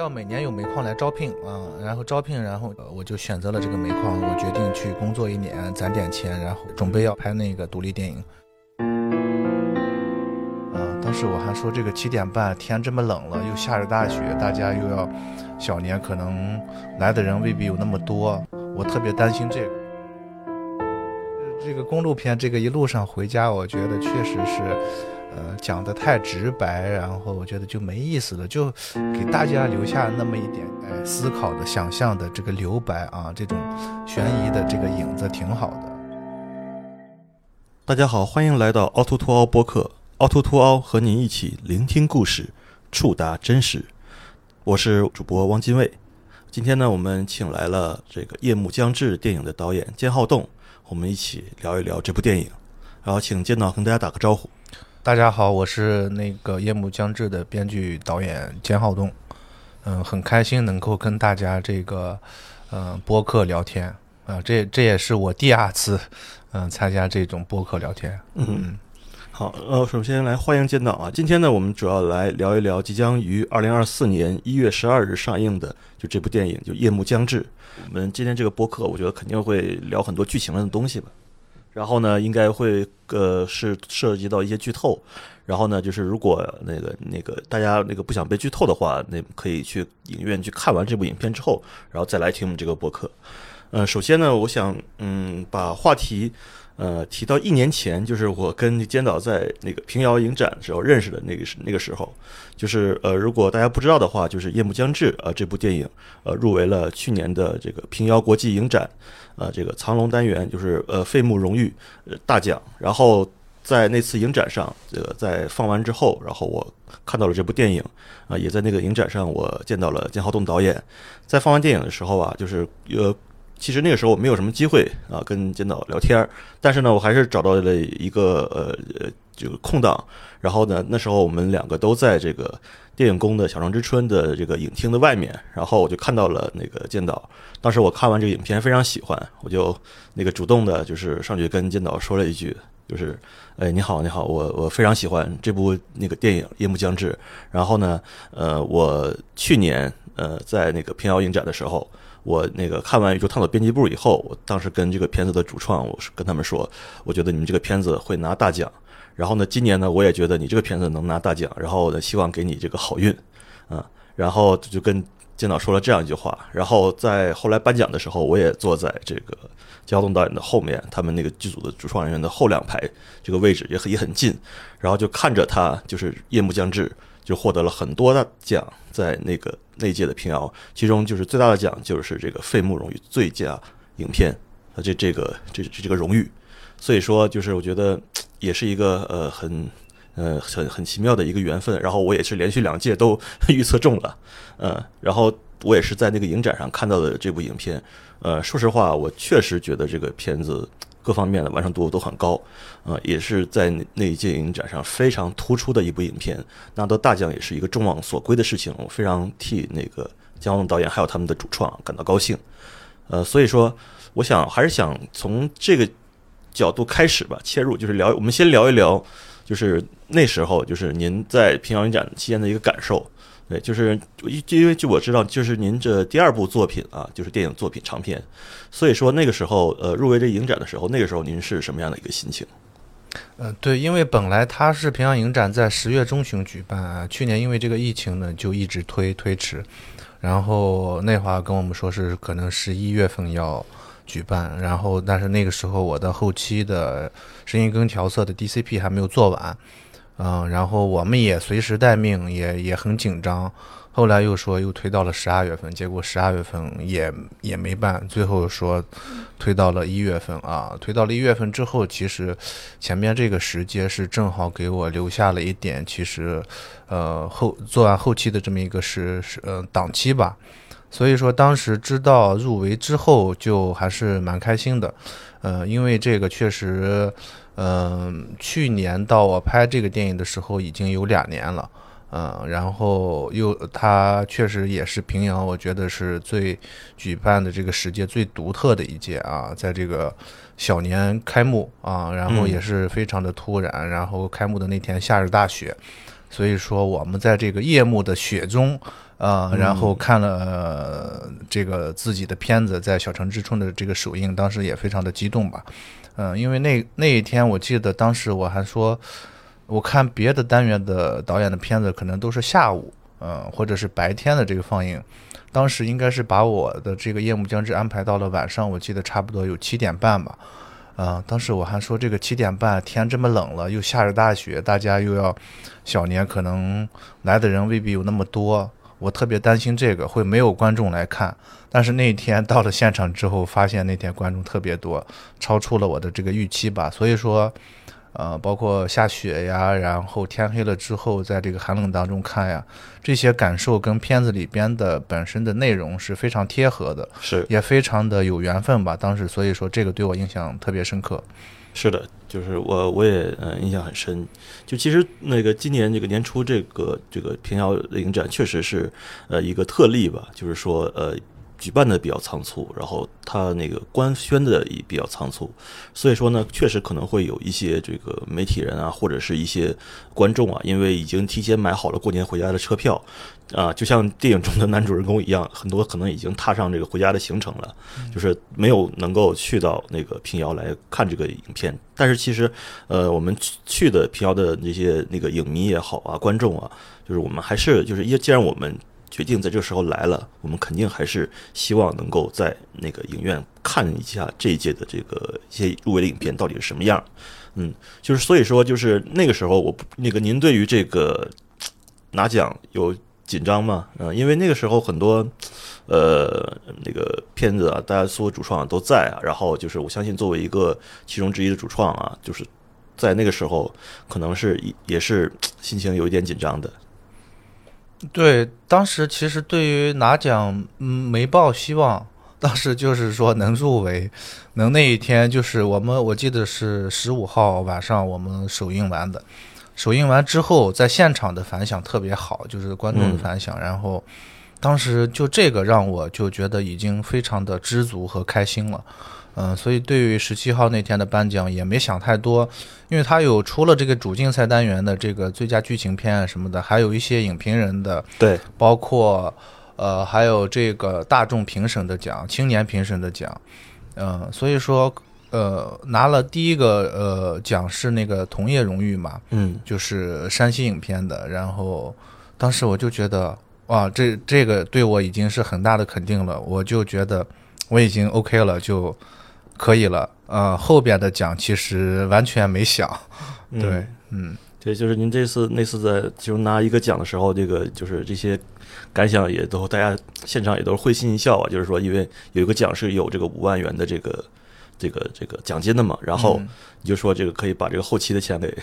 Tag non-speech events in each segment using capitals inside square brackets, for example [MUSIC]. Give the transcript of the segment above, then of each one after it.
要每年有煤矿来招聘啊，然后招聘，然后我就选择了这个煤矿，我决定去工作一年，攒点钱，然后准备要拍那个独立电影。啊，当时我还说这个七点半天这么冷了，又下着大雪，大家又要小年，可能来的人未必有那么多，我特别担心这个。这个公路片，这个一路上回家，我觉得确实是，呃，讲的太直白，然后我觉得就没意思了，就给大家留下那么一点哎思考的、想象的这个留白啊，这种悬疑的这个影子挺好的。大家好，欢迎来到凹凸凸凹播客，凹凸凸凹和您一起聆听故事，触达真实。我是主播汪金卫，今天呢，我们请来了这个《夜幕将至》电影的导演兼浩栋。我们一起聊一聊这部电影，然后请监导跟大家打个招呼。大家好，我是那个《夜幕将至》的编剧导演兼浩东。嗯，很开心能够跟大家这个嗯播客聊天啊，这这也是我第二次嗯参加这种播客聊天。嗯。好，呃，首先来欢迎监导啊！今天呢，我们主要来聊一聊即将于二零二四年一月十二日上映的就这部电影，就《夜幕将至》。我们今天这个播客，我觉得肯定会聊很多剧情的东西吧。然后呢，应该会呃是涉及到一些剧透。然后呢，就是如果那个那个大家那个不想被剧透的话，那可以去影院去看完这部影片之后，然后再来听我们这个播客。呃，首先呢，我想嗯把话题。呃，提到一年前，就是我跟监导在那个平遥影展的时候认识的那个是那个时候，就是呃，如果大家不知道的话，就是《夜幕将至》啊，这部电影呃入围了去年的这个平遥国际影展呃这个藏龙单元，就是呃费穆荣誉大奖。然后在那次影展上，这个在放完之后，然后我看到了这部电影啊，也在那个影展上我见到了金浩栋导演。在放完电影的时候啊，就是呃。其实那个时候我没有什么机会啊跟监导聊天，但是呢，我还是找到了一个呃呃这个空档，然后呢，那时候我们两个都在这个电影宫的小城之春的这个影厅的外面，然后我就看到了那个监导。当时我看完这个影片非常喜欢，我就那个主动的就是上去跟监导说了一句，就是哎你好你好，我我非常喜欢这部那个电影《夜幕将至》。然后呢，呃，我去年呃在那个平遥影展的时候。我那个看完《宇宙探索编辑部》以后，我当时跟这个片子的主创，我是跟他们说，我觉得你们这个片子会拿大奖。然后呢，今年呢，我也觉得你这个片子能拿大奖。然后呢，希望给你这个好运，啊。然后就跟监导说了这样一句话。然后在后来颁奖的时候，我也坐在这个焦东导演的后面，他们那个剧组的主创人员的后两排这个位置也很也很近。然后就看着他，就是夜幕将至。就获得了很多的奖，在那个那届的平遥，其中就是最大的奖就是这个费穆荣誉最佳影片，啊，这这个这这这个荣誉，所以说就是我觉得 [TSK] 也是一个呃很呃很很奇妙的一个缘分。然后我也是连续两届都 [LAUGHS] 预测中了，呃，然后我也是在那个影展上看到的这部影片，呃，说实话，我确实觉得这个片子。各方面的完成度都很高，呃，也是在那一届影展上非常突出的一部影片，拿到大奖也是一个众望所归的事情。我非常替那个姜文导演还有他们的主创感到高兴，呃，所以说，我想还是想从这个角度开始吧，切入就是聊，我们先聊一聊，就是那时候就是您在平遥影展期间的一个感受。对，就是因为据我知道，就是您这第二部作品啊，就是电影作品长片，所以说那个时候，呃，入围这影展的时候，那个时候您是什么样的一个心情？呃，对，因为本来它是平阳影展在十月中旬举办，去年因为这个疫情呢，就一直推推迟，然后那会儿跟我们说是可能十一月份要举办，然后但是那个时候我的后期的声音跟调色的 DCP 还没有做完。嗯，然后我们也随时待命，也也很紧张。后来又说又推到了十二月份，结果十二月份也也没办，最后说推到了一月份啊。推到了一月份之后，其实前面这个时间是正好给我留下了一点，其实呃后做完后期的这么一个是是呃档期吧。所以说当时知道入围之后，就还是蛮开心的。呃，因为这个确实。嗯，去年到我拍这个电影的时候已经有两年了，嗯，然后又它确实也是平遥，我觉得是最举办的这个时界最独特的一届啊，在这个小年开幕啊，然后也是非常的突然，然后开幕的那天下着大雪，所以说我们在这个夜幕的雪中，呃，然后看了、呃这个自己的片子在小城之春的这个首映，当时也非常的激动吧。嗯、因为那那一天我记得当时我还说，我看别的单元的导演的片子可能都是下午，嗯、或者是白天的这个放映。当时应该是把我的这个夜幕将至安排到了晚上，我记得差不多有七点半吧。嗯、当时我还说这个七点半天这么冷了，又下着大雪，大家又要小年，可能来的人未必有那么多，我特别担心这个会没有观众来看。但是那天到了现场之后，发现那天观众特别多，超出了我的这个预期吧。所以说，呃，包括下雪呀，然后天黑了之后，在这个寒冷当中看呀，这些感受跟片子里边的本身的内容是非常贴合的，是也非常的有缘分吧。当时所以说这个对我印象特别深刻。是的，就是我我也呃印象很深。就其实那个今年这个年初这个这个平遥影展确实是呃一个特例吧，就是说呃举办的比较仓促，然后它那个官宣的也比较仓促，所以说呢，确实可能会有一些这个媒体人啊，或者是一些观众啊，因为已经提前买好了过年回家的车票。啊，就像电影中的男主人公一样，很多可能已经踏上这个回家的行程了，就是没有能够去到那个平遥来看这个影片。但是其实，呃，我们去去的平遥的那些那个影迷也好啊，观众啊，就是我们还是就是，因既然我们决定在这个时候来了，我们肯定还是希望能够在那个影院看一下这一届的这个一些入围的影片到底是什么样。嗯，就是所以说，就是那个时候我不那个您对于这个拿奖有紧张吗？嗯、因为那个时候很多呃那个片子啊，大家所有主创都在啊，然后就是我相信作为一个其中之一的主创啊，就是在那个时候可能是也是心情有一点紧张的。对，当时其实对于拿奖，嗯，没抱希望。当时就是说能入围，能那一天就是我们，我记得是十五号晚上我们首映完的。首映完之后，在现场的反响特别好，就是观众的反响。然后，当时就这个让我就觉得已经非常的知足和开心了。嗯，所以对于十七号那天的颁奖也没想太多，因为他有除了这个主竞赛单元的这个最佳剧情片啊什么的，还有一些影评人的，对，包括呃还有这个大众评审的奖、青年评审的奖，嗯、所以说呃拿了第一个呃奖是那个同业荣誉嘛，嗯就是山西影片的，然后当时我就觉得哇，这这个对我已经是很大的肯定了，我就觉得我已经 OK 了，就可以了。呃，后边的奖其实完全没想，嗯对，嗯，对，就是您这次那次在就拿一个奖的时候，这个就是这些感想也都大家现场也都是会心一笑啊。就是说，因为有一个奖是有这个五万元的这个这个这个奖金的嘛，然后嗯你就说这个可以把这个后期的钱给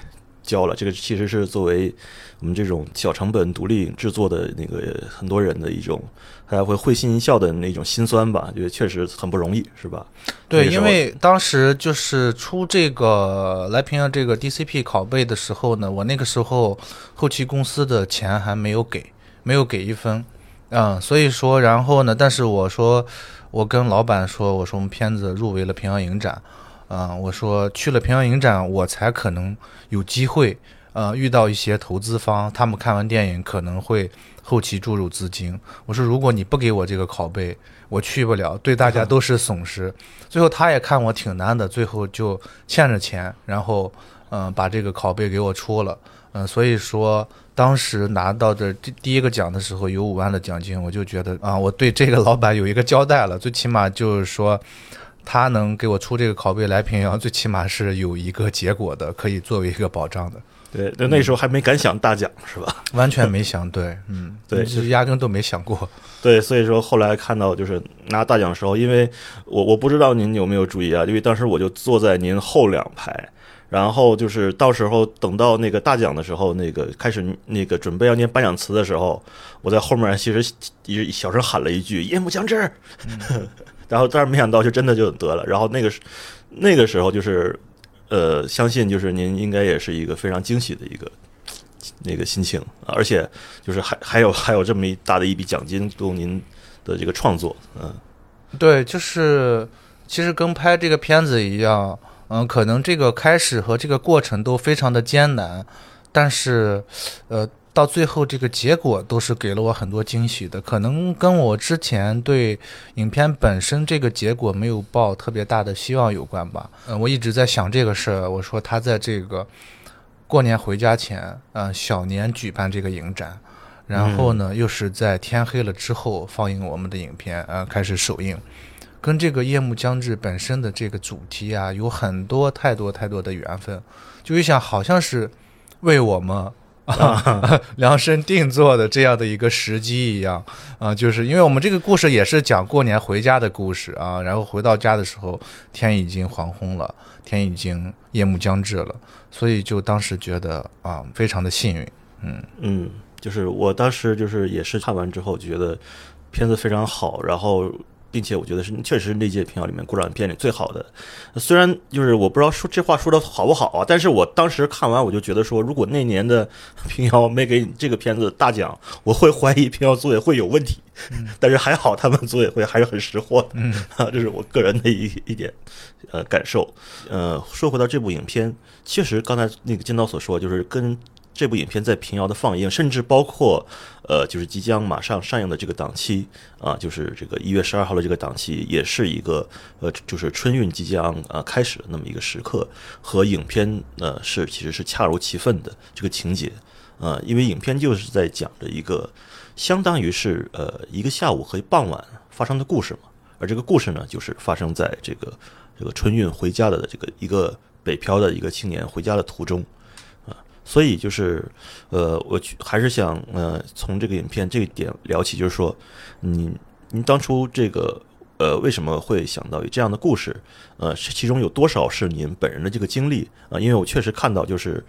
交了。这个其实是作为我们这种小成本独立制作的那个很多人的一种，大家会会心一笑的那种心酸吧，觉得确实很不容易，是吧？对，那个因为当时就是出这个来平遥这个 DCP 拷贝的时候呢，我那个时候后期公司的钱还没有给，没有给一分，嗯，所以说，然后呢，但是我说，我跟老板说，我说我们片子入围了平遥影展，嗯，我说去了平遥影展，我才可能有机会，呃，遇到一些投资方，他们看完电影可能会后期注入资金。我说，如果你不给我这个拷贝，我去不了，对大家 [LAUGHS] 都是损失。最后他也看我挺难的，最后就欠着钱，然后嗯、呃把这个拷贝给我出了。嗯、所以说当时拿到的第第一个奖的时候有五万的奖金，我就觉得啊，我对这个老板有一个交代了，最起码就是说。他能给我出这个拷贝来平遥，最起码是有一个结果的，可以作为一个保障的。对，那那时候还没敢想大奖，是吧？完全没想对，嗯，[LAUGHS] 对就是压根都没想过。对，所以说后来看到就是拿大奖的时候，因为我我不知道您有没有注意啊，因为当时我就坐在您后两排，然后就是到时候等到那个大奖的时候，那个开始那个准备要念颁奖词的时候，我在后面其实一小声喊了一句“夜幕将至”，[LAUGHS] 然后但是没想到就真的就得了，然后那个那个时候就是呃，相信就是您应该也是一个非常惊喜的一个。那个心情，而且就是还还有还有这么一大的一笔奖金供您的这个创作，嗯对，就是其实跟拍这个片子一样，嗯，可能这个开始和这个过程都非常的艰难，但是，呃，到最后这个结果都是给了我很多惊喜的，可能跟我之前对影片本身这个结果没有抱特别大的希望有关吧。嗯，我一直在想这个事儿，我说他在这个过年回家前，嗯，小年举办这个影展。然后呢，又是在天黑了之后放映我们的影片，呃，开始首映，跟这个夜幕将至本身的这个主题啊，有很多太多太多的缘分，就一想好像是为我们啊 [LAUGHS] 量身定做的这样的一个时机一样啊，就是因为我们这个故事也是讲过年回家的故事啊，然后回到家的时候天已经黄昏了，天已经夜幕将至了，所以就当时觉得啊，非常的幸运，嗯嗯。就是我当时就是也是看完之后觉得片子非常好，然后并且我觉得是确实是那届平遥里面国产片里最好的。虽然就是我不知道说这话说的好不好啊，但是我当时看完我就觉得说，如果那年的 [LAUGHS] 平遥没给这个片子大奖，我会怀疑平遥组委会有问题。但是还好他们组委会还是很识货的，[LAUGHS] 啊，这是我个人的一一点呃感受。呃，说回到这部影片，确实刚才那个金导所说，就是跟。这部影片在平遥的放映，甚至包括，呃，就是即将马上上映的这个档期啊，就是这个一月十二号的这个档期，也是一个呃，就是春运即将啊开始的那么一个时刻，和影片呃是其实是恰如其分的这个情节啊，因为影片就是在讲着一个相当于是呃一个下午和傍晚发生的故事嘛，而这个故事呢，就是发生在这个这个春运回家的这个一个北漂的一个青年回家的途中。所以就是，呃，我还是想呃从这个影片这一点聊起，就是说，你您当初这个呃为什么会想到有这样的故事？呃，其中有多少是您本人的这个经历啊？因为我确实看到，就是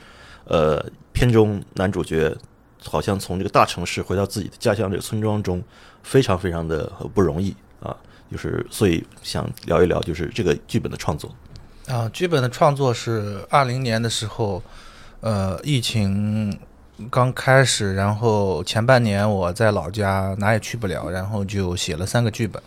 呃片中男主角好像从这个大城市回到自己的家乡这个村庄中，非常非常的不容易啊。就是所以想聊一聊，就是这个剧本的创作啊。剧本的创作是二零年的时候。呃，疫情刚开始，然后前半年我在老家哪也去不了，然后就写了三个剧本，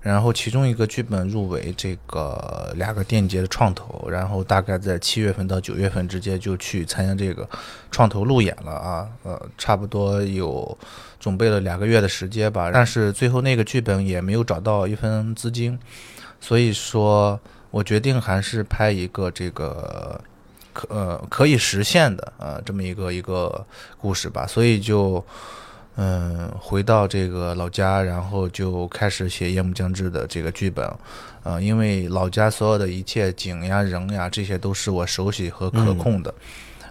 然后其中一个剧本入围这个两个电影节的创投，然后大概在七月份到九月份之间就去参加这个创投路演了啊，呃，差不多有准备了两个月的时间吧，但是最后那个剧本也没有找到一分资金，所以说我决定还是拍一个这个。可呃可以实现的呃这么一个一个故事吧，所以就嗯回到这个老家，然后就开始写《夜幕将至》的这个剧本，呃，因为老家所有的一切景呀人呀这些都是我熟悉和可控的，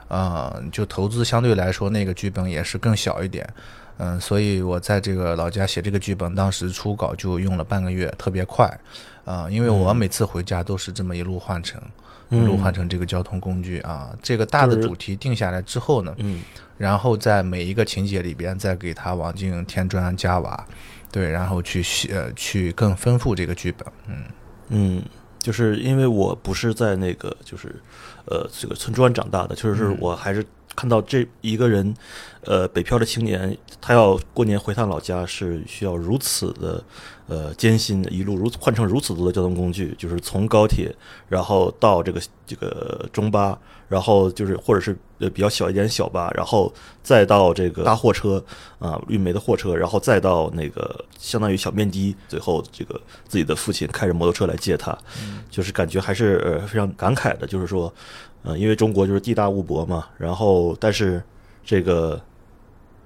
啊，就投资相对来说那个剧本也是更小一点，嗯，所以我在这个老家写这个剧本，当时初稿就用了半个月，特别快，啊，因为我每次回家都是这么一路换乘。一路换成这个交通工具啊，这个大的主题定下来之后呢，嗯，然后在每一个情节里边再给它往进添砖加瓦，对，然后去写去更丰富这个剧本，嗯。嗯，就是因为我不是在那个就是呃这个村庄长大的，就是我还是看到这一个人，呃，北漂的青年，他要过年回趟老家是需要如此的。呃，艰辛一路如换成如此多的交通工具，就是从高铁，然后到这个这个中巴，然后就是或者是呃比较小一点小巴，然后再到这个大货车啊运煤的货车，然后再到那个相当于小面的，最后这个自己的父亲开着摩托车来接他，就是感觉还是呃非常感慨的，就是说，呃，因为中国就是地大物博嘛，然后但是这个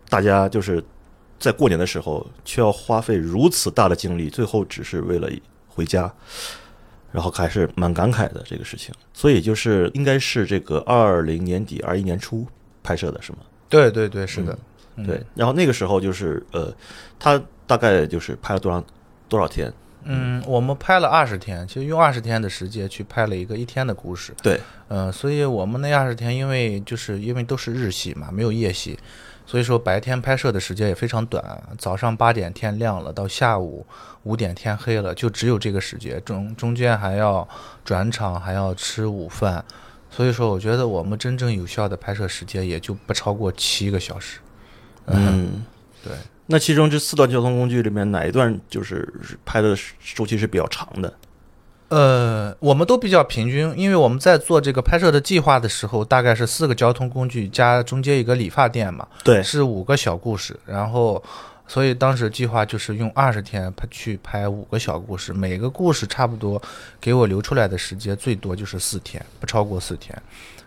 大家就是。在过年的时候，却要花费如此大的精力，最后只是为了回家，然后还是蛮感慨的这个事情。所以就是应该是这个二零年底、二一年初拍摄的是吗？对对对，是的，对。然后那个时候就是呃，他大概就是拍了多长多少天？嗯，我们拍了二十天，其实用二十天的时间去拍了一个一天的故事。对，嗯，所以我们那二十天，因为就是因为都是日戏嘛，没有夜戏。所以说白天拍摄的时间也非常短，早上八点天亮了，到下午五点天黑了，就只有这个时间，中中间还要转场，还要吃午饭，所以说我觉得我们真正有效的拍摄时间也就不超过七个小时。嗯，对。那其中这四段交通工具里面哪一段就是拍的周期是比较长的？呃，我们都比较平均，因为我们在做这个拍摄的计划的时候，大概是四个交通工具加中间一个理发店嘛，对，是五个小故事，然后。所以当时计划就是用二十天拍去拍五个小故事，每个故事差不多给我留出来的时间最多就是四天，不超过四天。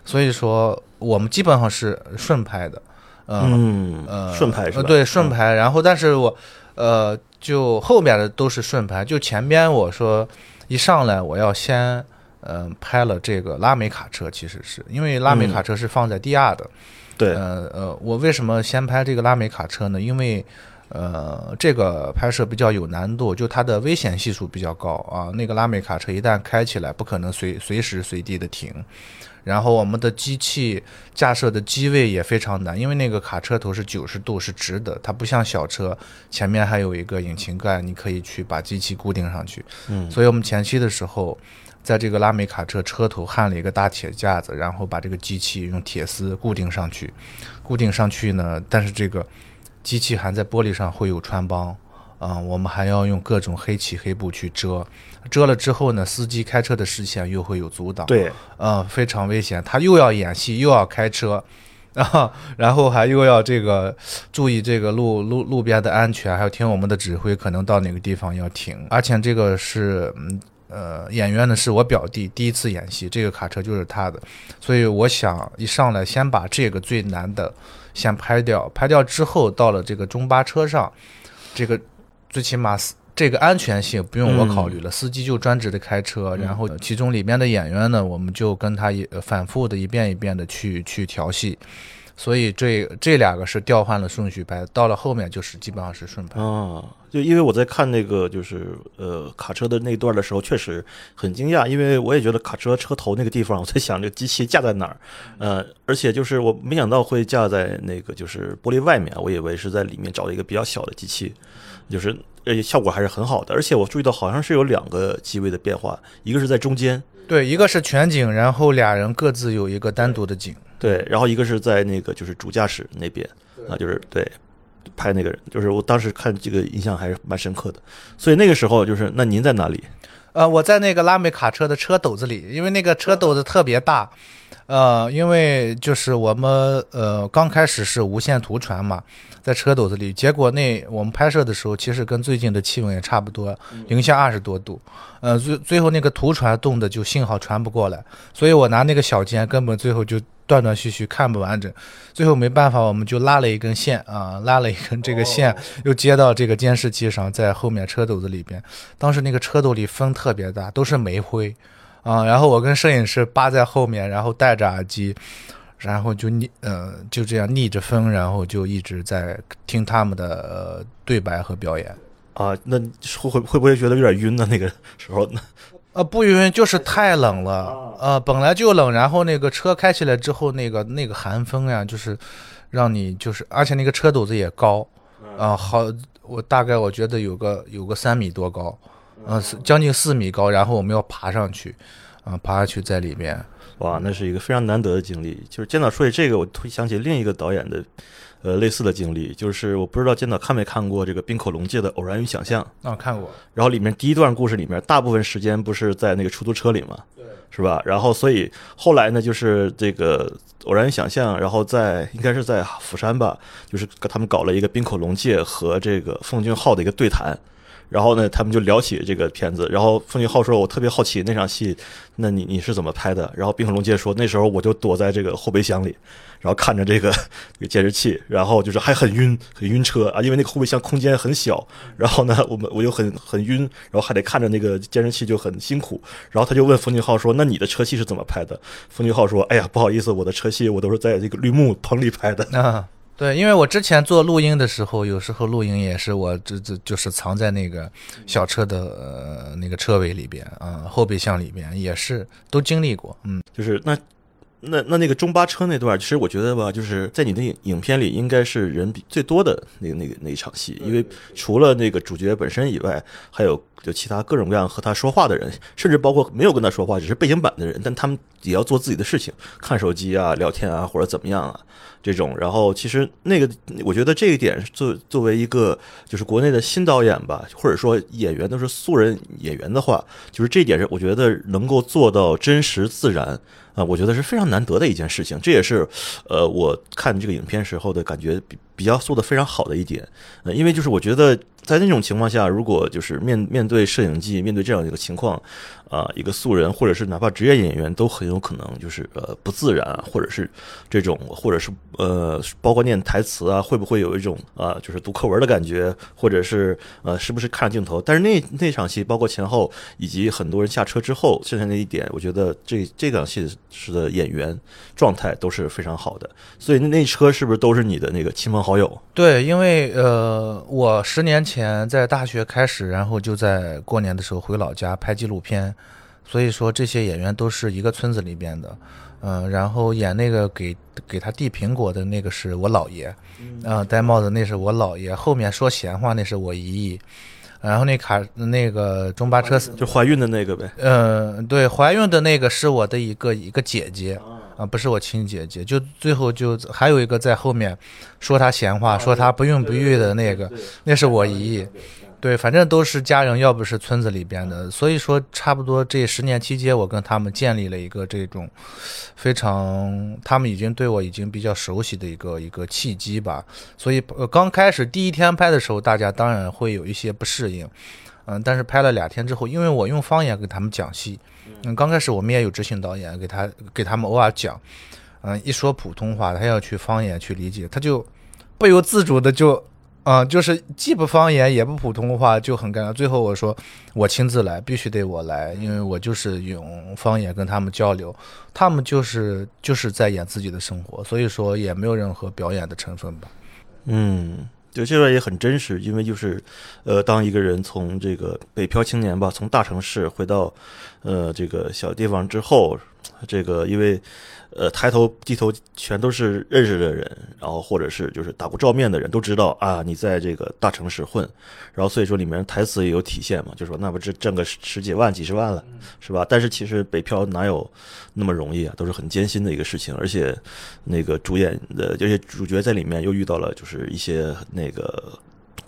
所以说我们基本上是顺拍的，嗯呃顺拍是吧？对，顺拍。然后但是我呃就后面的都是顺拍，就前边我说一上来我要先嗯拍了这个拉美卡车，其实是因为拉美卡车是放在第二的，对，呃呃，我为什么先拍这个拉美卡车呢？因为呃，这个拍摄比较有难度，就它的危险系数比较高啊。那个拉美卡车一旦开起来，不可能随随时随地的停。然后我们的机器架设的机位也非常难，因为那个卡车头是九十度是直的，它不像小车前面还有一个引擎盖，你可以去把机器固定上去。嗯，所以我们前期的时候，在这个拉美卡车车头焊了一个大铁架子，然后把这个机器用铁丝固定上去。固定上去呢，但是这个机器还在玻璃上会有穿帮，啊、我们还要用各种黑漆黑布去遮。遮了之后呢，司机开车的视线又会有阻挡。对，嗯，非常危险。他又要演戏，又要开车，[LAUGHS] 啊，然后还又要这个注意这个路路路边的安全，还要听我们的指挥，可能到哪个地方要停。而且这个是，嗯呃，演员呢是我表弟，第一次演戏，这个卡车就是他的，所以我想一上来先把这个最难的先拍掉，拍掉之后到了这个中巴车上，这个最起码是这个安全性不用我考虑了，司机就专职的开车，然后其中里面的演员呢，我们就跟他一呃反复的一遍一遍的去去调戏，所以这这两个是调换了顺序拍，到了后面就是基本上是顺拍。啊，就因为我在看那个就是呃卡车的那段的时候，确实很惊讶，因为我也觉得卡车车头那个地方，我在想这个机器架在哪儿，呃，而且就是我没想到会架在那个就是玻璃外面，我以为是在里面找了一个比较小的机器，就是而且效果还是很好的，而且我注意到好像是有两个机位的变化，一个是在中间，对，一个是全景，然后俩人各自有一个单独的景。对，然后一个是在那个就是主驾驶那边啊，就是对拍那个人，就是我当时看这个印象还是蛮深刻的。所以那个时候就是，那您在哪里？呃，我在那个拉美卡车的车斗子里，因为那个车斗子特别大，呃，因为就是我们呃刚开始是无线图传嘛，在车斗子里，结果那我们拍摄的时候，其实跟最近的气温也差不多，零下二十多度，呃，最最后那个图传冻的就信号传不过来，所以我拿那个小尖根本最后就断断续续看不完整，最后没办法，我们就拉了一根线啊，拉了一根这个线，又接到这个监视器上，在后面车斗子里边。当时那个车斗里风特别大，都是煤灰啊。然后我跟摄影师扒在后面，然后戴着耳机，然后就逆呃就这样逆着风，然后就一直在听他们的呃对白和表演。啊，那会会会不会觉得有点晕呢？那个时候呢？呃，不晕，就是太冷了。呃，本来就冷，然后那个车开起来之后，那个那个寒风呀，就是让你就是，而且那个车斗子也高，啊、好，我大概我觉得有个有个三米多高，呃，是将近四米高，然后我们要爬上去，啊、爬下去在里面。哇，那是一个非常难得的经历。就是监导说起这个，我突想起另一个导演的，呃，类似的经历，就是我不知道监导看没看过这个冰口龙介的《偶然与想象》。啊、看过。然后里面第一段故事里面，大部分时间不是在那个出租车里嘛，是吧？然后所以后来呢，就是这个偶然与想象，然后在应该是在釜山吧，就是跟他们搞了一个冰口龙介和这个奉俊昊的一个对谈。然后呢，他们就聊起这个片子。然后奉俊昊说：“我特别好奇那场戏，那你你是怎么拍的？”然后滨口龙介说：“那时候我就躲在这个后备箱里，然后看着这个监视器，然后就是还很晕，很晕车啊，因为那个后备箱空间很小。然后呢，我们我就很很晕，然后还得看着那个监视器就很辛苦。然后他就问冯俊浩说：“那你的车戏是怎么拍的？”冯俊浩说：“哎呀，不好意思，我的车戏我都是在这个绿幕棚里拍的。啊，对，因为我之前做录音的时候，有时候录音也是我这这就是藏在那个小车的呃那个车尾里边啊、后备箱里边，也是都经历过。嗯，就是那那那那个中巴车那段，其实我觉得吧，就是在你的影影片里，应该是人比最多的那个那个那一场戏，因为除了那个主角本身以外，还有就其他各种各样和他说话的人，甚至包括没有跟他说话，只是背景板的人，但他们也要做自己的事情，看手机啊、聊天啊，或者怎么样啊。这种，然后其实那个，我觉得这一点作作为一个就是国内的新导演吧，或者说演员都是素人演员的话，就是这一点是我觉得能够做到真实自然啊，我觉得是非常难得的一件事情。这也是呃我看这个影片时候的感觉比较做的非常好的一点，呃，因为就是我觉得在那种情况下，如果就是面面对摄影机，面对这样一个情况。啊，一个素人，或者是哪怕职业演员，都很有可能就是呃不自然，或者是这种，或者是呃，包括念台词啊，会不会有一种啊，就是读课文的感觉，或者是呃，是不是看着镜头？但是那那场戏，包括前后，以及很多人下车之后，剩下那一点，我觉得这这场戏是的演员状态都是非常好的。所以那车是不是都是你的那个亲朋好友？对，因为呃，我十年前在大学开始，然后就在过年的时候回老家拍纪录片。所以说这些演员都是一个村子里边的，嗯，然后演那个给给他递苹果的那个是我姥爷，嗯，戴帽子那是我姥爷，后面说闲话那是我姨姨，然后那卡那个中巴车就怀孕的那个呗，嗯，对，怀孕的那个是我的一个一个姐姐，啊，不是我亲姐姐，就最后就还有一个在后面说他闲话，说他不孕不育的那个，那是我姨姨。对，反正都是家人，要不是村子里边的，所以说差不多这十年期间，我跟他们建立了一个这种非常，他们已经对我已经比较熟悉的一个一个契机吧。所以呃刚开始第一天拍的时候，大家当然会有一些不适应，嗯，但是拍了两天之后，因为我用方言给他们讲戏，嗯，刚开始我们也有执行导演给他给他们偶尔讲，嗯，一说普通话，他要去方言去理解，他就不由自主的就。啊，就是既不方言也不普通话，就很尴尬。最后我说我亲自来，必须得我来，因为我就是用方言跟他们交流，他们就是就是在演自己的生活，所以说也没有任何表演的成分吧。嗯，就这段也很真实，因为就是，呃，当一个人从这个北漂青年吧，从大城市回到，呃，这个小地方之后，这个因为。呃，抬头低头全都是认识的人，然后或者是就是打过照面的人都知道啊，你在这个大城市混，然后所以说里面台词也有体现嘛，就说那不是挣个十几万、几十万了，是吧？但是其实北漂哪有那么容易啊，都是很艰辛的一个事情，而且那个主演的而且主角在里面又遇到了就是一些那个。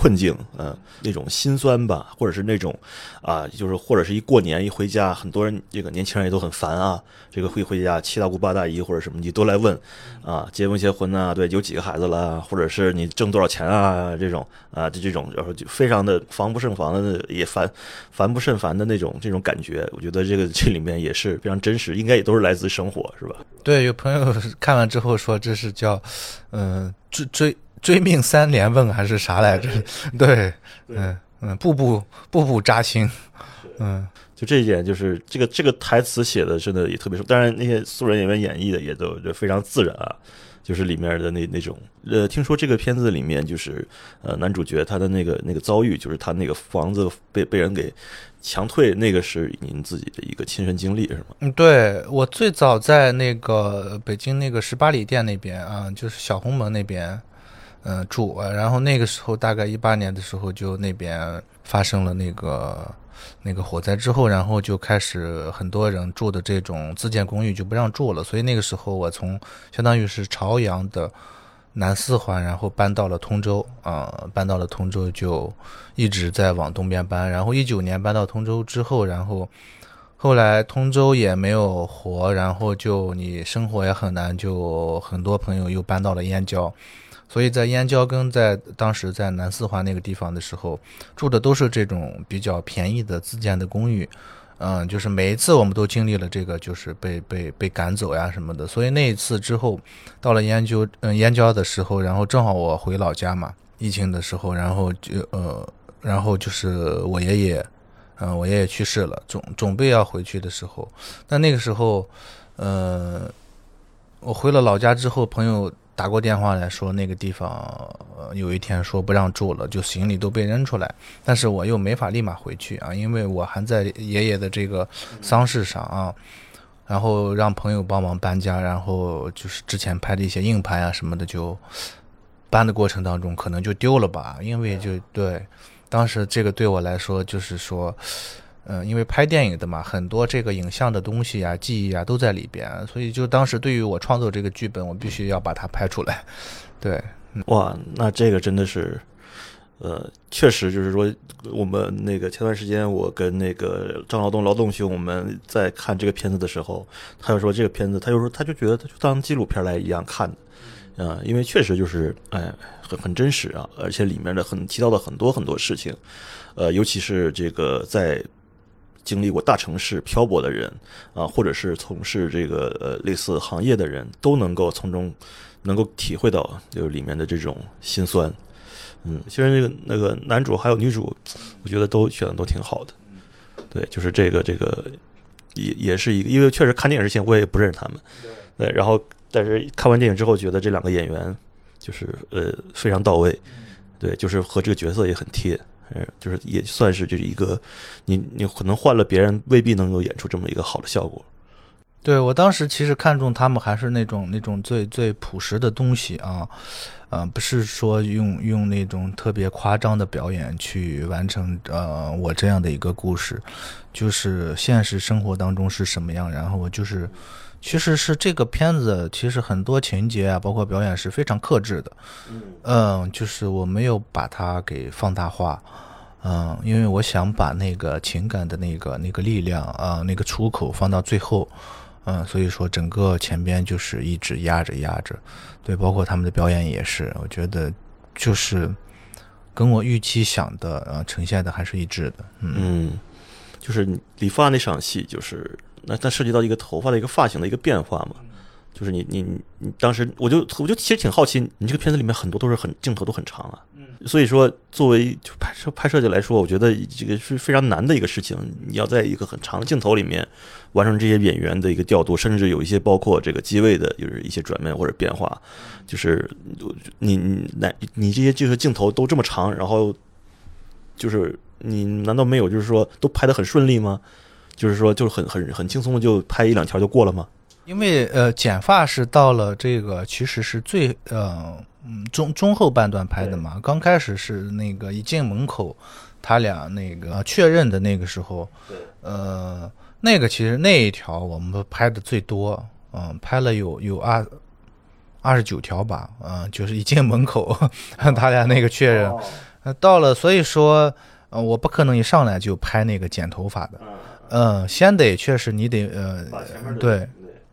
困境，嗯，那种心酸吧，或者是那种，啊，就是或者是一过年一回家，很多人这个年轻人也都很烦啊，这个会回家七大姑八大姨或者什么，你都来问，啊，结不结婚啊？对，有几个孩子了？或者是你挣多少钱啊？这种啊，就这种，然后就非常的防不胜防的，也烦烦不胜烦的那种这种感觉，我觉得这个 [LAUGHS] 这里面也是非常真实，应该也都是来自生活，是吧？对，有朋友看完之后说这是叫，嗯，追追。追命三连问还是啥来着？对，嗯嗯，步步步步扎心，嗯，就这一点，就是这个这个台词写的真的也特别熟。当然，那些素人演员演绎的也都就非常自然啊，就是里面的那那种。呃，听说这个片子里面就是呃男主角他的那个那个遭遇，就是他那个房子被被人给强退，那个是您自己的一个亲身经历是吗？嗯，对我最早在那个北京那个十八里店那边啊，就是小红门那边。嗯，住，然后那个时候大概一八年的时候，就那边发生了那个那个火灾之后，然后就开始很多人住的这种自建公寓就不让住了，所以那个时候我从相当于是朝阳的南四环，然后搬到了通州啊，搬到了通州就一直在往东边搬，然后一九年搬到通州之后，然后后来通州也没有活，然后就你生活也很难，就很多朋友又搬到了燕郊。所以在燕郊跟在当时在南四环那个地方的时候，住的都是这种比较便宜的自建的公寓，嗯，就是每一次我们都经历了这个，就是被被被赶走呀什么的。所以那一次之后，到了燕郊，嗯，燕郊的时候，然后正好我回老家嘛，疫情的时候，然后就呃，然后就是我爷爷，嗯，我爷爷去世了，准准备要回去的时候，但那个时候，呃，我回了老家之后，朋友。打过电话来说，那个地方有一天说不让住了，就行李都被扔出来。但是我又没法立马回去啊，因为我还在爷爷的这个丧事上啊。然后让朋友帮忙搬家，然后就是之前拍的一些硬盘啊什么的，就搬的过程当中可能就丢了吧，因为就对，当时这个对我来说就是说，嗯、因为拍电影的嘛，很多这个影像的东西啊、记忆啊都在里边，所以就当时对于我创作这个剧本，我必须要把它拍出来，[LAUGHS] 对，哇，那这个真的是，呃，确实就是说，我们那个前段时间我跟那个张劳动劳动兄我们在看这个片子的时候，他就说这个片子，他就说他就觉得他就当纪录片来一样看的，啊、因为确实就是哎很很真实啊，而且里面的很提到的很多很多事情，呃，尤其是这个在。经历过大城市漂泊的人啊，或者是从事这个呃类似行业的人，都能够从中能够体会到就是里面的这种心酸。嗯，其实那个那个男主还有女主，我觉得都选的都挺好的。对，就是这个这个也也是一个，因为确实看电影之前我也不认识他们。对，然后但是看完电影之后，觉得这两个演员就是呃非常到位。对，就是和这个角色也很贴。呃，就是也算是就是一个，你你可能换了别人未必能够演出这么一个好的效果。对我当时其实看中他们还是那种那种最最朴实的东西啊，呃，不是说用用那种特别夸张的表演去完成呃我这样的一个故事，就是现实生活当中是什么样，然后我就是其实是这个片子其实很多情节啊，包括表演是非常克制的，嗯，就是我没有把它给放大化。嗯，因为我想把那个情感的那个那个力量啊、那个出口放到最后，嗯，所以说整个前边就是一直压着压着，对，包括他们的表演也是，我觉得就是跟我预期想的呃呈现的还是一致的，嗯。嗯，就是理发那场戏，就是那它涉及到一个头发的一个发型的一个变化嘛，就是你你你你当时我就我就其实挺好奇，你这个片子里面很多都是很镜头都很长啊，所以说作为就拍摄拍摄者来说，我觉得这个是非常难的一个事情，你要在一个很长的镜头里面完成这些演员的一个调度，甚至有一些包括这个机位的，就是一些转变或者变化，就是你你那你这些就是镜头都这么长，然后就是你难道没有就是说都拍得很顺利吗？就是说就是很很很轻松的就拍一两条就过了吗？因为呃剪发是到了这个其实是最呃嗯中中后半段拍的嘛，刚开始是那个一进门口，他俩那个确认的那个时候，呃那个其实那一条我们拍的最多，嗯、拍了有有二二十九条吧，嗯、就是一进门口 [LAUGHS] 他俩那个确认，呃到了所以说呃我不可能一上来就拍那个剪头发的，嗯、先得确实你得呃对。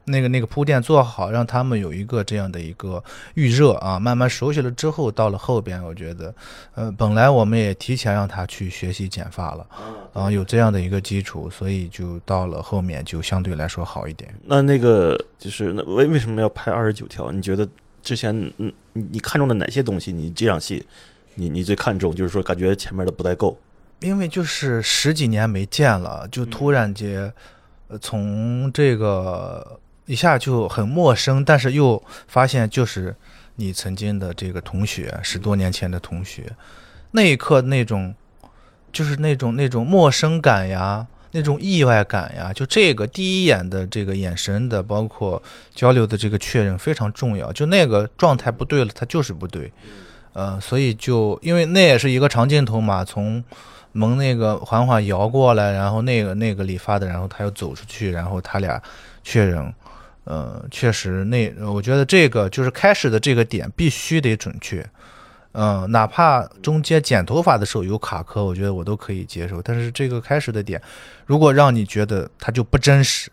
那个那个铺垫做好，让他们有一个这样的一个预热啊，慢慢熟悉了之后，到了后边，我觉得，呃，本来我们也提前让他去学习剪发了，啊，有这样的一个基础，所以就到了后面就相对来说好一点。那那个就是那为为什么要拍二十九条？你觉得之前嗯你你看中的哪些东西？你这场戏你你最看重？就是说感觉前面的不太够。因为就是十几年没见了，就突然间，呃，从这个一下就很陌生，但是又发现就是你曾经的这个同学，十多年前的同学，那一刻那种，就是那种那种陌生感呀，那种意外感呀，就这个第一眼的这个眼神的，包括交流的这个确认非常重要，就那个状态不对了，它就是不对，呃，所以就因为那也是一个长镜头嘛，从蒙那个缓缓摇过来，然后那个那个理发的，然后他又走出去，然后他俩确认，呃，确实那我觉得这个就是开始的这个点必须得准确，嗯、哪怕中间剪头发的时候有卡壳，我觉得我都可以接受，但是这个开始的点，如果让你觉得它就不真实。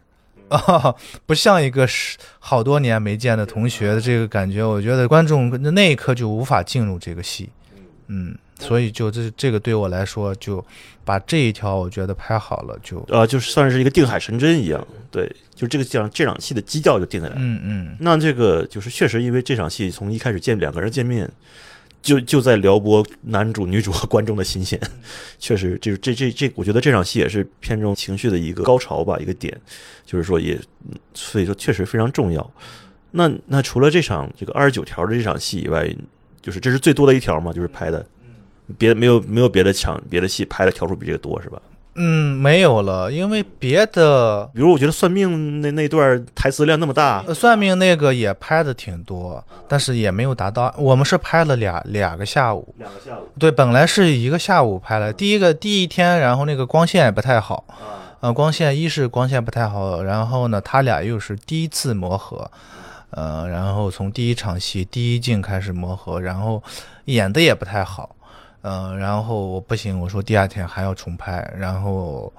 啊，[LAUGHS] 不像一个是好多年没见的同学的这个感觉，我觉得观众那一刻就无法进入这个戏，嗯，所以就这这个对我来说，就把这一条我觉得拍好了，就呃，就是算是一个定海神针一样，对，就这个这场这场戏的基调就定下来了。嗯嗯那这个就是确实因为这场戏从一开始见两个人见面，就就在撩拨男主、女主和观众的心弦，[LAUGHS] 确实就是这这这，我觉得这场戏也是片中情绪的一个高潮吧，一个点，就是说也，嗯所以说确实非常重要。那那除了这场这个二十九条的这场戏以外，就是这是最多的一条嘛，就是拍的，别没有没有别的抢别的戏拍的条数比这个多是吧？嗯，没有了，因为别的比如我觉得算命那那段台词量那么大，呃算命那个也拍的挺多，但是也没有达到。我们是拍了俩两个下午，两个下午。对，本来是一个下午拍了，第一个第一天，然后那个光线也不太好，啊，呃，光线一是光线不太好，然后呢，他俩又是第一次磨合，呃，然后从第一场戏第一镜开始磨合，然后演的也不太好，呃，然后我不行，我说第二天还要重拍，然后，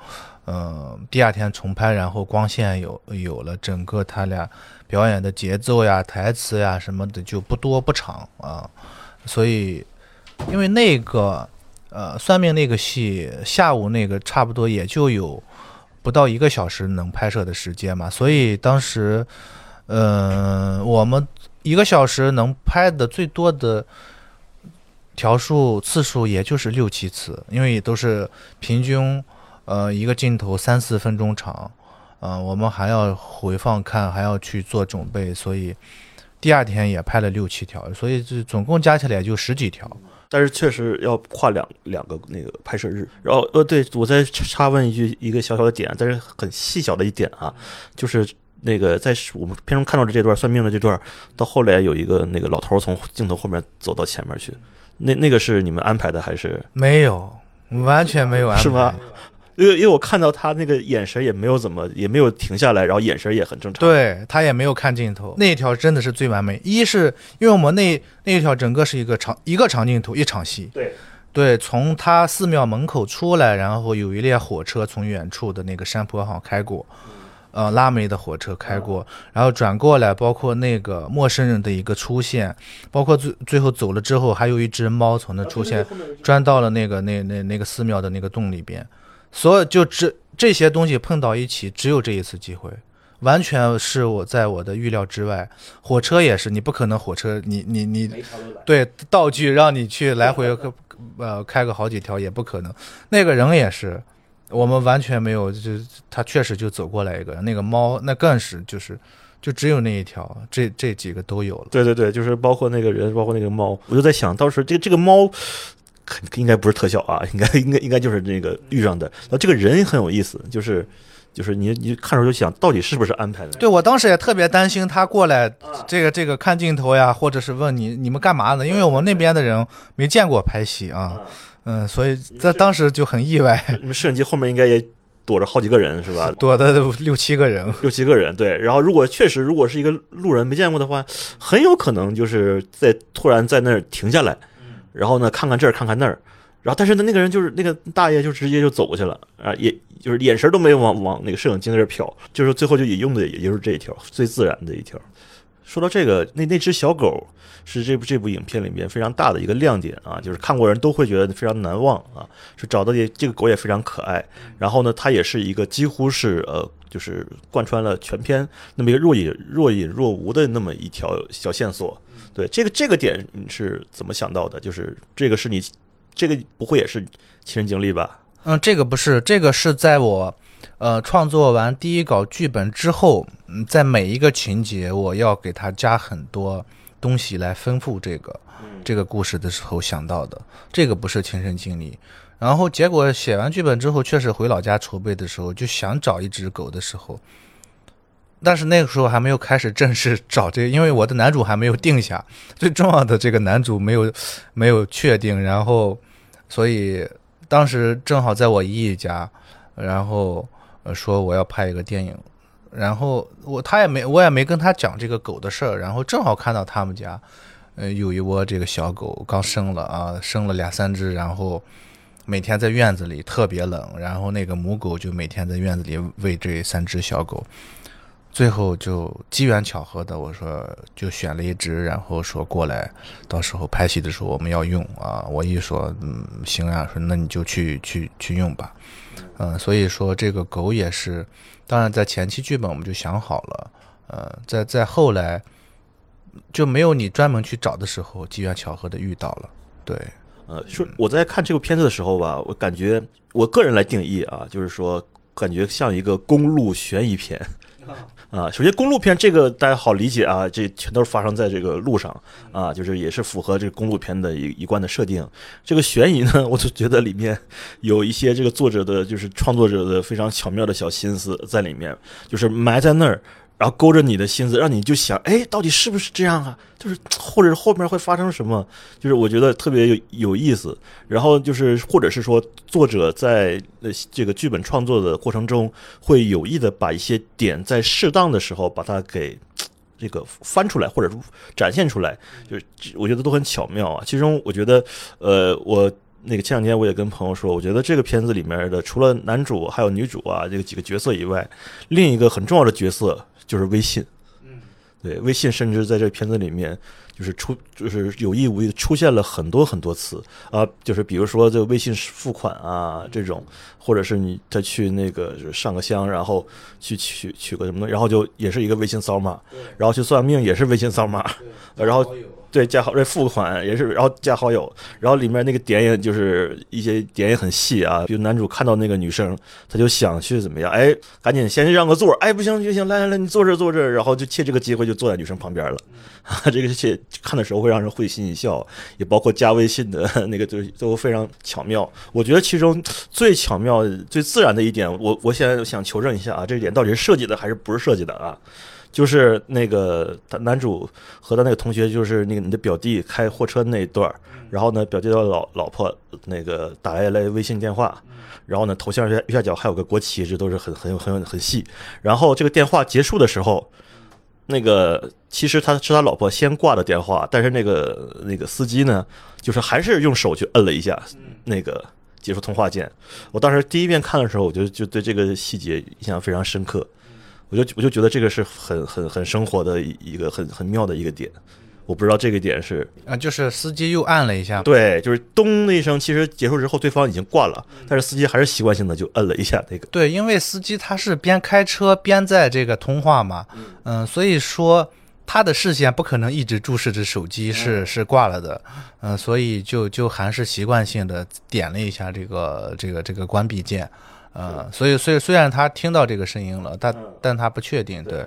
呃，第二天重拍，然后光线有有了，整个他俩表演的节奏呀、台词呀什么的就不多不长啊，所以因为那个呃算命那个戏下午那个差不多也就有不到一个小时能拍摄的时间嘛，所以当时，嗯、我们一个小时能拍的最多的条数次数也就是六七次，因为都是平均呃一个镜头三四分钟长，嗯、我们还要回放看，还要去做准备，所以第二天也拍了六七条，所以这总共加起来也就十几条。但是确实要跨两两个那个拍摄日。然后呃，对我再插问一句，一个小小的点，但是很细小的一点啊，就是那个在我们片中看到的这段算命的这段，到后来有一个那个老头从镜头后面走到前面去，那那个是你们安排的还是？没有，完全没有安排。是吗？因为因为我看到他那个眼神也没有怎么也没有停下来，然后眼神也很正常。对他也没有看镜头，那一条真的是最完美。一是因为我们那那一条整个是一个长一个长镜头一场戏，对对，从他寺庙门口出来，然后有一列火车从远处的那个山坡上开过，呃，拉煤的火车开过，然后转过来，包括那个陌生人的一个出现，包括最最后走了之后，还有一只猫从那出现，钻到了那个那那那个寺庙的那个洞里边，所有就这这些东西碰到一起，只有这一次机会，完全是我在我的预料之外。火车也是，你不可能火车你你你对道具让你去来回呃开个好几条也不可能。那个人也是，我们完全没有，就他确实就走过来一个，那个猫那更是就是就只有那一条，这这几个都有了。对对对，就是包括那个人，包括那个猫，我就在想，到时候这这个猫。应该不是特效啊，应该应该应该就是那个遇上的。然后这个人很有意思，就是就是你你看着就想，到底是不是安排的？对我当时也特别担心他过来，这个这个看镜头呀，或者是问你你们干嘛呢？因为我们那边的人没见过拍戏啊，嗯，所以在当时就很意外，你们摄影机后面应该也躲着好几个人是吧？躲的六七个人。六七个人，对。然后如果确实如果是一个路人没见过的话，很有可能就是在突然在那儿停下来，然后呢看看这儿看看那儿，然后但是呢那个人就是那个大爷就直接就走过去了啊，也就是眼神都没有往往那个摄影机那儿瞟，就是最后就引用的也就是这一条最自然的一条。说到这个，那那只小狗是这部这部影片里面非常大的一个亮点啊，就是看过人都会觉得非常难忘啊。是找到的这个狗也非常可爱，然后呢，它也是一个几乎是呃，就是贯穿了全篇那么一个若隐若隐若无的那么一条小线索。对这个这个点你是怎么想到的？就是这个是你这个不会也是亲身经历吧？嗯，这个不是，这个是在我呃创作完第一稿剧本之后，嗯，在每一个情节我要给它加很多东西来丰富这个这个故事的时候想到的，这个不是亲身经历。然后结果写完剧本之后，确实回老家筹备的时候，就想找一只狗的时候，但是那个时候还没有开始正式找这个，因为我的男主还没有定下，最重要的这个男主没有没有确定，然后所以当时正好在我姨姨家，然后说我要拍一个电影，然后我他也没我也没跟他讲这个狗的事儿，然后正好看到他们家，呃有一窝这个小狗刚生了啊，生了两三只，然后每天在院子里特别冷，然后那个母狗就每天在院子里喂这三只小狗。最后就机缘巧合的，我说就选了一只，然后说过来，到时候拍戏的时候我们要用啊。我一说，嗯，行啊，说那你就去去去用吧，嗯，所以说这个狗也是，当然在前期剧本我们就想好了，呃，在在后来就没有你专门去找的时候，机缘巧合的遇到了，对，呃，说我在看这部片子的时候吧，我感觉我个人来定义啊，就是说感觉像一个公路悬疑片。[LAUGHS] 啊，首先公路片这个大家好理解啊，这全都是发生在这个路上啊，就是也是符合这个公路片的一一贯的设定。这个悬疑呢，[LAUGHS] 我就觉得里面有一些这个作者的，就是创作者的非常巧妙的小心思在里面，就是埋在那儿。然后勾着你的心思，让你就想，哎，到底是不是这样啊？就是或者是后面会发生什么？就是我觉得特别有有意思。然后就是或者是说，作者在呃这个剧本创作的过程中，会有意的把一些点在适当的时候把它给这个翻出来，或者展现出来，就是我觉得都很巧妙啊。其中我觉得，呃，我那个前两天我也跟朋友说，我觉得这个片子里面的除了男主还有女主啊这个几个角色以外，另一个很重要的角色。就是微信，嗯，对，微信甚至在这片子里面，就是出，就是有意无意的出现了很多很多次啊，就是比如说这个微信付款啊这种，或者是你再去那个上个香，然后去取取个什么，然后就也是一个微信扫码，然后去算命也是微信扫码，[LAUGHS] 然后。对，加好这付款也是，然后加好友，然后里面那个点也就是一些点也很细啊。比如男主看到那个女生，他就想去怎么样？哎，赶紧先让个座，哎，不行不行，来来来，你坐这坐这，然后就借这个机会就坐在女生旁边了。[LAUGHS] 这个些看的时候会让人会心一笑，也包括加微信的那个都都非常巧妙。我觉得其中最巧妙、最自然的一点，我我现在想求证一下啊，这一点到底是设计的还是不是设计的啊？就是那个男主和他那个同学，就是那个你的表弟开货车那一段然后呢，表弟的老老婆那个打来来微信电话，然后呢，头像右下角还有个国旗，这都是很很很很细。然后这个电话结束的时候，那个其实他是他老婆先挂的电话，但是那个那个司机呢，就是还是用手去摁了一下那个结束通话键。我当时第一遍看的时候，我就就对这个细节印象非常深刻。我就我就觉得这个是很很很生活的一个很很妙的一个点，我不知道这个点是啊，就是司机又按了一下，对，就是咚的一声，其实结束之后对方已经挂了，但是司机还是习惯性的就摁了一下那个。对，因为司机他是边开车边在这个通话嘛，嗯，所以说他的视线不可能一直注视着手机是是挂了的，嗯，所以就就还是习惯性的点了一下这个这个这个关闭键。呃，所以，所以虽然他听到这个声音了，但但他不确定，对，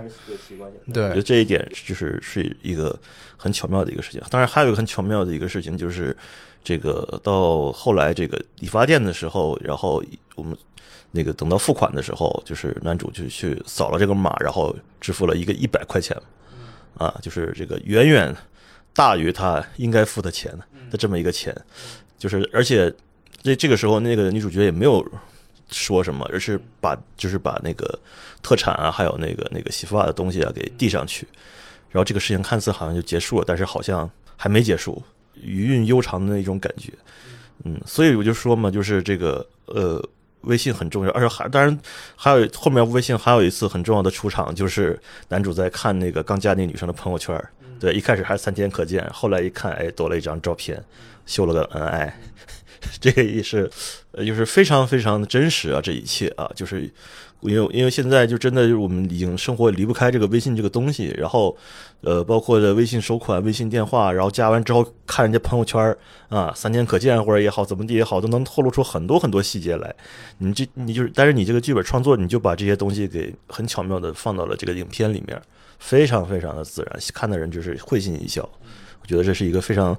对，我觉得这一点就是是一个很巧妙的一个事情。当然，还有一个很巧妙的一个事情，就是这个到后来这个理发店的时候，然后我们那个等到付款的时候，就是男主就去扫了这个码，然后支付了一个一百块钱，啊，就是这个远远大于他应该付的钱的这么一个钱，就是而且这这个时候那个女主角也没有。说什么，而是把就是把那个特产啊，还有那个那个洗发的东西啊给递上去，然后这个事情看似好像就结束了，但是好像还没结束，余韵悠长的那种感觉。嗯，所以我就说嘛，就是这个呃，微信很重要，而且还当然还有后面微信还有一次很重要的出场，就是男主在看那个刚加那女生的朋友圈，对，一开始还是三天可见，后来一看，哎，多了一张照片，秀了个恩爱。[LAUGHS] 这个也是，呃，就是非常非常的真实啊，这一切啊，就是因为因为现在就真的就是我们已经生活离不开这个微信这个东西，然后，呃，包括的微信收款、微信电话，然后加完之后看人家朋友圈啊，三天可见或者也好，怎么地也好，都能透露出很多很多细节来。你这你就是，但是你这个剧本创作，你就把这些东西给很巧妙的放到了这个影片里面，非常非常的自然，看的人就是会心一笑。我觉得这是一个非常。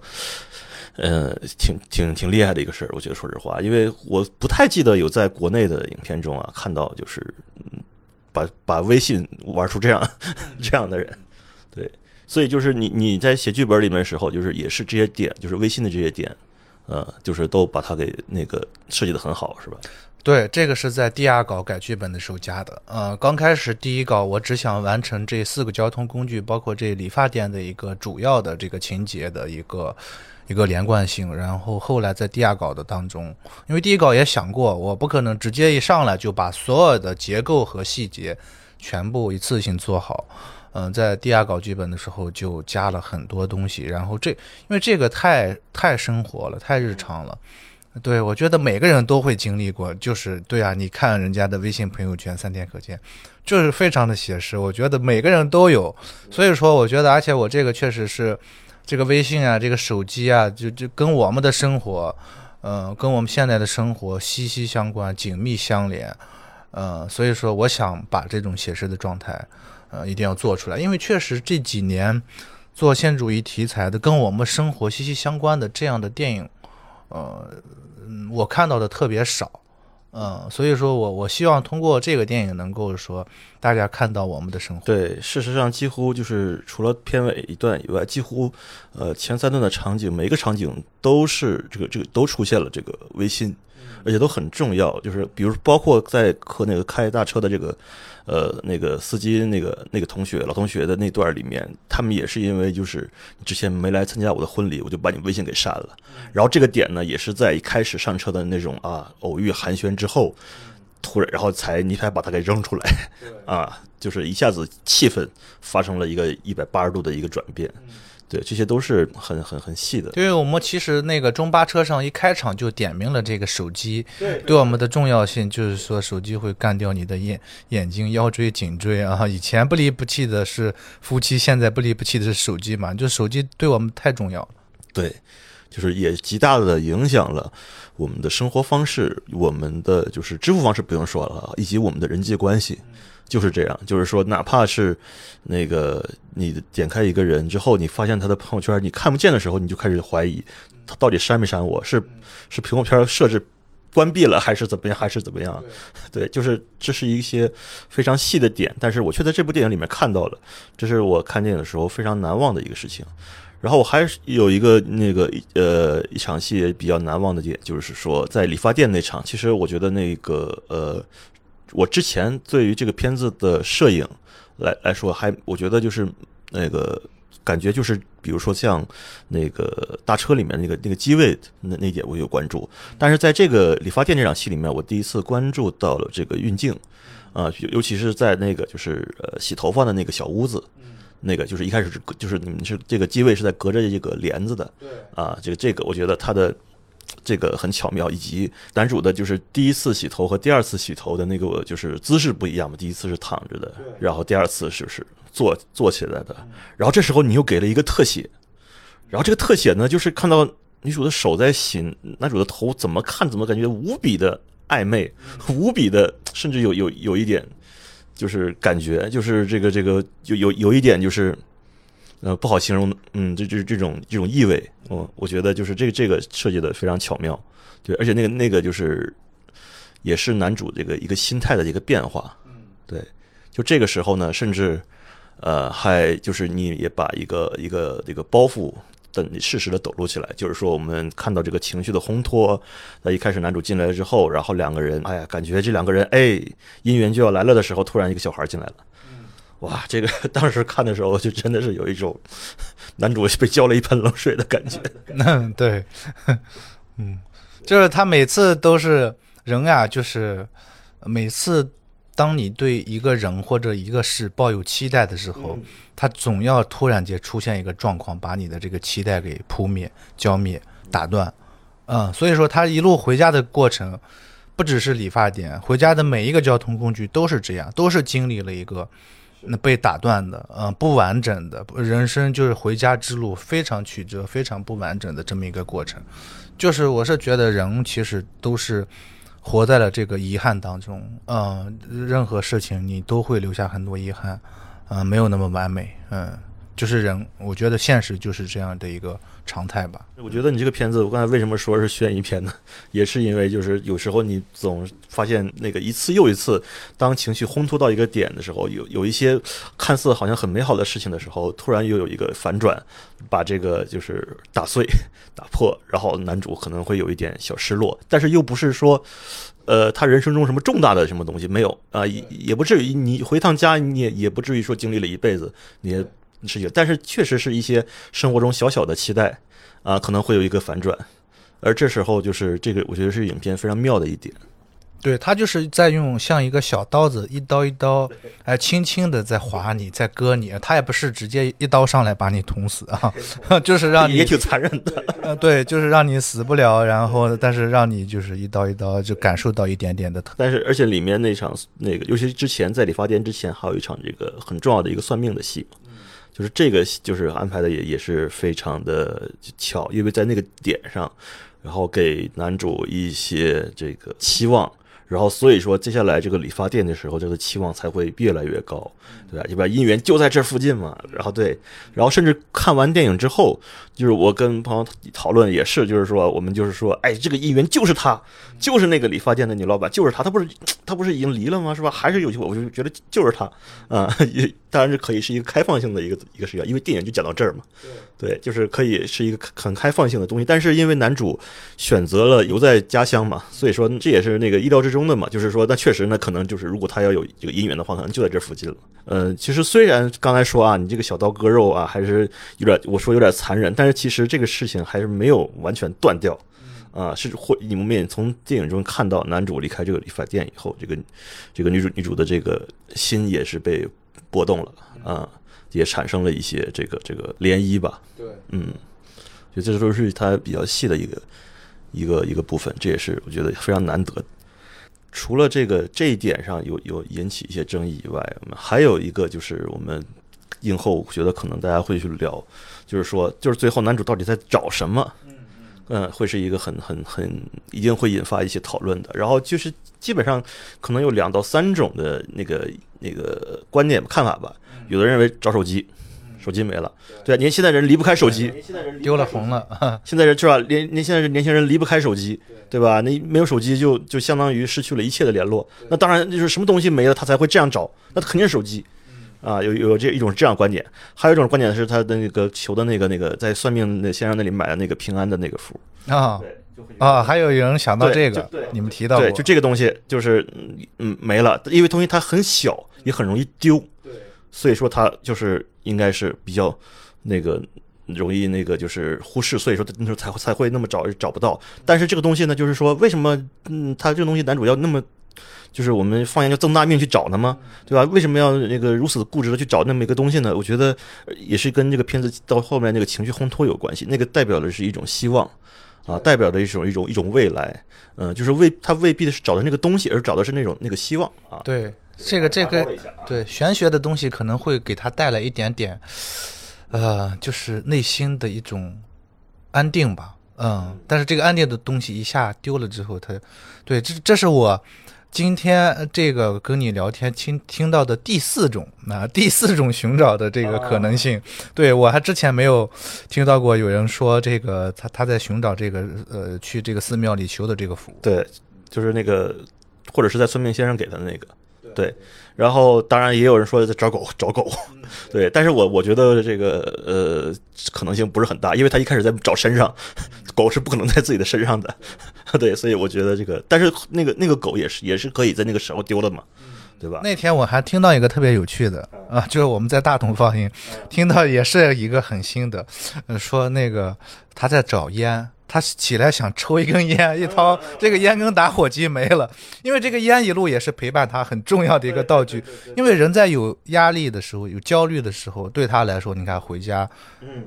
呃，挺挺挺厉害的一个事儿，我觉得说实话，因为我不太记得有在国内的影片中啊看到就是把把微信玩出这样 [LAUGHS] 这样的人，对，所以就是你你在写剧本里面的时候，就是也是这些点，就是微信的这些点，呃，就是都把它给那个设计的很好，是吧？对，这个是在第二稿改剧本的时候加的。呃，刚开始第一稿我只想完成这四个交通工具，包括这理发店的一个主要的这个情节的一个。一个连贯性，然后后来在第二稿的当中，因为第一稿也想过，我不可能直接一上来就把所有的结构和细节全部一次性做好。嗯，在第二稿剧本的时候就加了很多东西，然后这因为这个太太生活了，太日常了。对我觉得每个人都会经历过，就是对啊，你看人家的微信朋友圈三天可见，就是非常的写实。我觉得每个人都有，所以说我觉得，而且我这个确实是。这个微信啊，这个手机啊，就就跟我们的生活，嗯，跟我们现在的生活息息相关、紧密相连，呃，所以说我想把这种写实的状态，呃，一定要做出来，因为确实这几年做现主义题材的，跟我们生活息息相关的这样的电影，呃，我看到的特别少。嗯，所以说我我希望通过这个电影能够说大家看到我们的生活。对，事实上几乎就是除了片尾一段以外，几乎呃前三段的场景，每一个场景都是这个这个都出现了这个微信，而且都很重要。就是比如包括在和那个开大车的这个。呃，那个司机，那个那个同学，老同学的那段里面，他们也是因为就是之前没来参加我的婚礼，我就把你微信给删了。然后这个点呢，也是在一开始上车的那种啊偶遇寒暄之后，突然然后才你才把他给扔出来，啊，就是一下子气氛发生了一个一百八十度的一个转变。对，这些都是很很很细的。对我们其实那个中巴车上一开场就点明了这个手机对我们的重要性，就是说手机会干掉你的眼眼睛、腰椎、颈椎啊。以前不离不弃的是夫妻，现在不离不弃的是手机嘛？就手机对我们太重要了。对，就是也极大的影响了我们的生活方式，我们的就是支付方式不用说了，以及我们的人际关系。就是这样，就是说，哪怕是那个你点开一个人之后，你发现他的朋友圈你看不见的时候，你就开始怀疑他到底删没删我，是是朋友圈设置关闭了，还是怎么样，还是怎么样？[LAUGHS] 对，就是这是一些非常细的点，但是我却在这部电影里面看到了，这是我看电影的时候非常难忘的一个事情。然后我还有一个那个呃一场戏比较难忘的点，就是说在理发店那场，其实我觉得那个呃。我之前对于这个片子的摄影来来说，还我觉得就是那个感觉就是，比如说像那个大车里面那个那个机位那那点我有关注，但是在这个理发店这场戏里面，我第一次关注到了这个运镜啊，尤其是在那个就是呃洗头发的那个小屋子，那个就是一开始是就是你们是这个机位是在隔着这个帘子的，对啊，这个这个我觉得它的。这个很巧妙，以及男主的就是第一次洗头和第二次洗头的那个就是姿势不一样嘛。第一次是躺着的，然后第二次是不是坐坐起来的？然后这时候你又给了一个特写，然后这个特写呢，就是看到女主的手在洗男主的头，怎么看怎么感觉无比的暧昧，无比的，甚至有有有一点就是感觉，就是这个这个有有有一点就是。呃，不好形容，嗯，这这这种这种意味，我我觉得就是这个这个设计的非常巧妙，对，而且那个那个就是也是男主这个一个心态的一个变化，嗯，对，就这个时候呢，甚至呃还就是你也把一个一个这个包袱的适时的抖露起来，就是说我们看到这个情绪的烘托，那一开始男主进来之后，然后两个人，哎呀，感觉这两个人哎姻缘就要来了的时候，突然一个小孩进来了。哇，这个 [LAUGHS] 当时看的时候就真的是有一种 [LAUGHS] 男主被浇了一盆冷水的感觉。[LAUGHS] 嗯，对，嗯，就是他每次都是人呀，就是每次当你对一个人或者一个事抱有期待的时候，他总要突然间出现一个状况，把你的这个期待给扑灭、浇灭、打断。嗯，所以说他一路回家的过程，不只是理发店，回家的每一个交通工具都是这样，都是经历了一个。那被打断的，嗯，不完整的人生就是回家之路非常曲折、非常不完整的这么一个过程。就是我是觉得人其实都是活在了这个遗憾当中，嗯，任何事情你都会留下很多遗憾，嗯，没有那么完美，嗯，就是人，我觉得现实就是这样的一个。常态吧。我觉得你这个片子，我刚才为什么说是悬疑片呢？[LAUGHS] 也是因为就是有时候你总发现那个一次又一次，当情绪烘托到一个点的时候，有有一些看似好像很美好的事情的时候，突然又有一个反转，把这个就是打碎、[LAUGHS] 打破，然后男主可能会有一点小失落，但是又不是说，呃，他人生中什么重大的什么东西没有啊，也不至于你回趟家，你也也不至于说经历了一辈子，你。事情，但是确实是一些生活中小小的期待啊，可能会有一个反转，而这时候就是这个，我觉得是影片非常妙的一点。对他就是在用像一个小刀子，一刀一刀，哎，轻轻的在划你，在割你。他也不是直接一刀上来把你捅死啊，[LAUGHS] 就是让你也挺残忍的。[LAUGHS] 呃，对，就是让你死不了，然后但是让你就是一刀一刀就感受到一点点的疼。但是而且里面那场那个，尤其之前在理发店之前还有一场这个很重要的一个算命的戏。就是这个，就是安排的也也是非常的巧，因为在那个点上，然后给男主一些这个期望，然后所以说接下来这个理发店的时候，这个期望才会越来越高，对吧？对吧？姻缘就在这附近嘛，然后对，然后甚至看完电影之后，就是我跟朋友讨论也是，就是说我们就是说，哎，这个姻缘就是他，就是那个理发店的女老板，就是他，他不是 [TSK] 他不是已经离了吗？是吧？还是有机会，我就觉得就是他啊，[LAUGHS] 也当然是可以是一个开放性的一个一个视角，因为电影就讲到这儿嘛，对，就是可以是一个很开放性的东西，但是因为男主选择了留在家乡嘛，所以说这也是那个意料之中的嘛，就是说那确实呢，可能就是如果他要有这个姻缘的话，可能就在这附近了。呃，其实虽然刚才说啊，你这个小刀割肉啊，还是有点我说有点残忍，但是其实这个事情还是没有完全断掉。啊，是或你们也从电影中看到，男主离开这个理发店以后，这个这个女主女主的这个心也是被波动了啊，也产生了一些这个这个涟漪吧。对，嗯，就这都是它比较细的一个一个一个部分，这也是我觉得非常难得。除了这个这一点上有有引起一些争议以外，我们还有一个就是我们映后觉得可能大家会去聊，就是说，就是最后男主到底在找什么？嗯，会是一个很很很一定会引发一些讨论的。然后就是基本上可能有两到三种的那个那个观点看法吧。有的认为找手机，手机没了，对，年现在人离不开手机，丢了红了。[LAUGHS] 现在人是吧？年年现在年轻人离不开手机，对。吧？那没有手机就就相当于失去了一切的联络。那当然就是什么东西没了，他才会这样找，那肯定是手机。啊，有有这一种这样观点，还有一种观点是他的那个求的那个那个在算命那先生那里买的那个平安的那个符。啊。啊，还有人想到这个，你们提到对，就这个东西就是嗯没了，因为东西它很小，也很容易丢，对，所以说他就是应该是比较那个容易那个就是忽视，所以说那时候才才会那么找找不到。但是这个东西呢，就是说为什么嗯，他这个东西男主要那么。就是我们放眼就这么大命去找他吗？对吧？为什么要那个如此固执的去找那么一个东西呢？我觉得也是跟这个片子到后面那个情绪烘托有关系。那个代表的是一种希望，啊，代表的一种一种一种未来。嗯，就是未他未必是找的那个东西，而找的是那种那个希望啊。对，这个这个对玄学的东西可能会给他带来一点点，呃，就是内心的一种安定吧。嗯，但是这个安定的东西一下丢了之后，他对这这是我。今天这个跟你聊天听听到的第四种，那 [LAUGHS] 第四种寻找的这个可能性，对我还之前没有听到过有人说这个他他在寻找这个呃去这个寺庙里求的这个福，对，就是那个或者是在算命先生给他的那个，对，然后当然也有人说在找狗 [LAUGHS] 找狗，对，但是我我觉得这个呃可能性不是很大，因为他一开始在找身上。狗是不可能在自己的身上的，[LAUGHS] 对，所以我觉得这个，但是那个那个狗也是也是可以在那个时候丢了嘛，对吧？那天我还听到一个特别有趣的啊，[LAUGHS] 就是我们在大同放映，听到也是一个很新的，说那个他在找烟，他起来想抽一根烟，一掏这个烟跟打火机没了，因为这个烟一路也是陪伴他很重要的一个道具，因为人在有压力的时候、有焦虑的时候，对他来说，你看回家，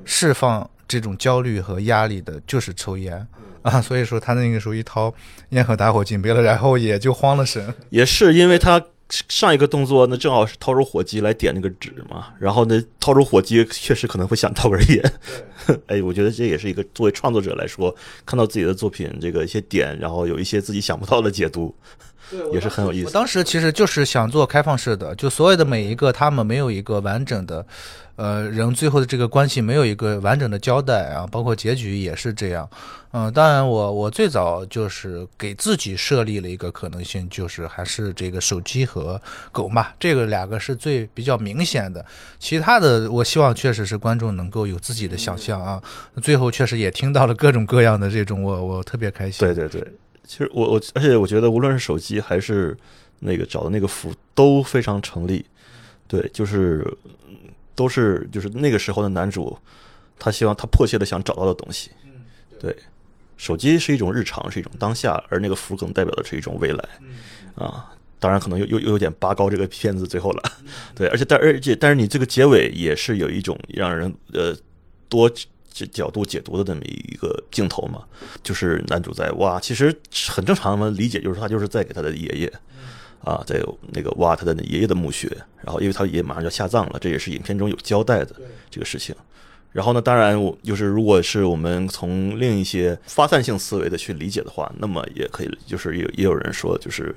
释放。这种焦虑和压力的，就是抽烟。啊，所以说他那个时候一掏烟和打火机没了，然后也就慌了神。[LAUGHS] 也是因为他上一个动作，那正好是掏出火机来点那个纸嘛，然后呢，掏出火机确实可能会想到根烟。[LAUGHS] 哎，我觉得这也是一个作为创作者来说，看到自己的作品这个一些点，然后有一些自己想不到的解读，也是很有意思。我当时其实就是想做开放式的，就所有的每一个他们没有一个完整的。呃，人最后的这个关系没有一个完整的交代啊，包括结局也是这样。嗯，当然，我我最早就是给自己设立了一个可能性，就是还是这个手机和狗嘛，这个两个是最比较明显的。其他的，我希望确实是观众能够有自己的想象啊。最后确实也听到了各种各样的这种，我我特别开心。对对对，其实我我而且我觉得无论是手机还是那个找的那个符都非常成立。对，就是。都是就是那个时候的男主，他希望他迫切的想找到的东西。对，手机是一种日常，是一种当下，而那个符更代表的是一种未来。啊，当然可能又又又有点拔高这个片子最后了。对，而且但而且但是你这个结尾也是有一种让人呃多角度解读的这么一个镜头嘛，就是男主在挖，其实很正常的理解就是他就是在给他的爷爷。啊，在那个挖他的爷爷的墓穴，然后因为他爷爷马上就要下葬了，这也是影片中有交代的这个事情。然后呢，当然我就是如果是我们从另一些发散性思维的去理解的话，那么也可以，就是也也有人说，就是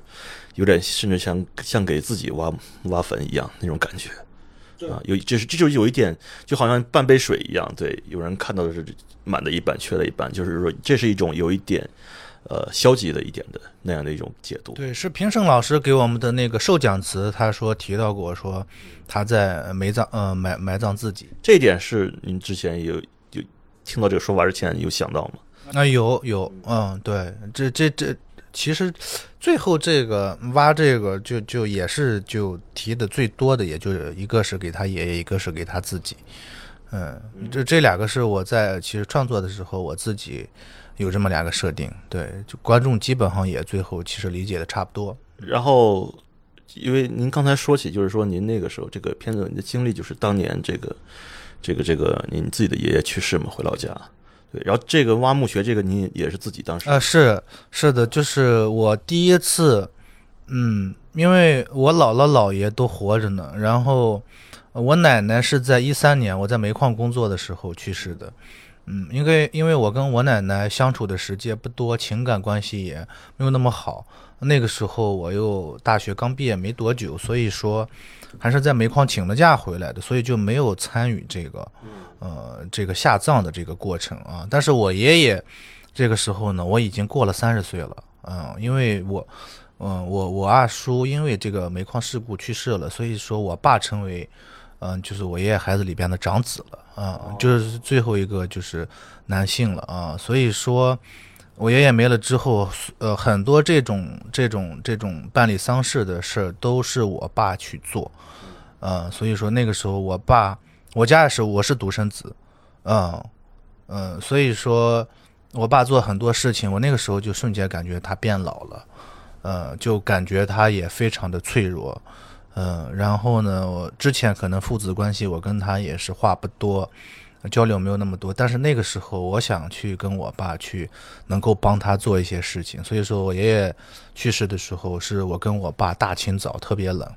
有点甚至像像给自己挖挖坟一样那种感觉啊，有这是这就有一点，就好像半杯水一样，对，有人看到的是满的一半，缺了一半，就是说这是一种有一点。呃，消极的一点的那样的一种解读，对，是评审老师给我们的那个授奖词，他说提到过，说他在埋葬，呃，埋埋葬自己，这一点是您之前有有听到这个说法之前有想到吗？啊，有有，嗯，对，这这这，其实最后这个挖这个就就也是就提的最多的，也就是一个是给他爷爷，一个是给他自己，嗯，这这两个是我在其实创作的时候我自己。有这么两个设定，对，就观众基本上也最后其实理解的差不多。然后，因为您刚才说起，就是说您那个时候这个片子你的经历，就是当年这个这个这个您自己的爷爷去世嘛，回老家，对。然后这个挖墓穴，这个你也是自己当时啊，是是的，就是我第一次，嗯，因为我姥姥姥爷都活着呢，然后我奶奶是在一三年我在煤矿工作的时候去世的。嗯，因为因为我跟我奶奶相处的时间不多，情感关系也没有那么好。那个时候我又大学刚毕业没多久，所以说还是在煤矿请了假回来的，所以就没有参与这个呃这个下葬的这个过程啊。但是我爷爷这个时候呢，我已经过了三十岁了，嗯，因为我嗯我我二叔因为这个煤矿事故去世了，所以说我爸成为。嗯，就是我爷爷孩子里边的长子了啊，就是最后一个就是男性了啊，所以说，我爷爷没了之后，呃，很多这种这种这种办理丧事的事儿都是我爸去做，嗯，所以说那个时候我爸，我家也是我是独生子，嗯嗯，所以说我爸做很多事情，我那个时候就瞬间感觉他变老了，呃，就感觉他也非常的脆弱。嗯，然后呢，我之前可能父子关系，我跟他也是话不多，交流没有那么多。但是那个时候，我想去跟我爸去，能够帮他做一些事情。所以说我爷爷去世的时候，是我跟我爸大清早特别冷，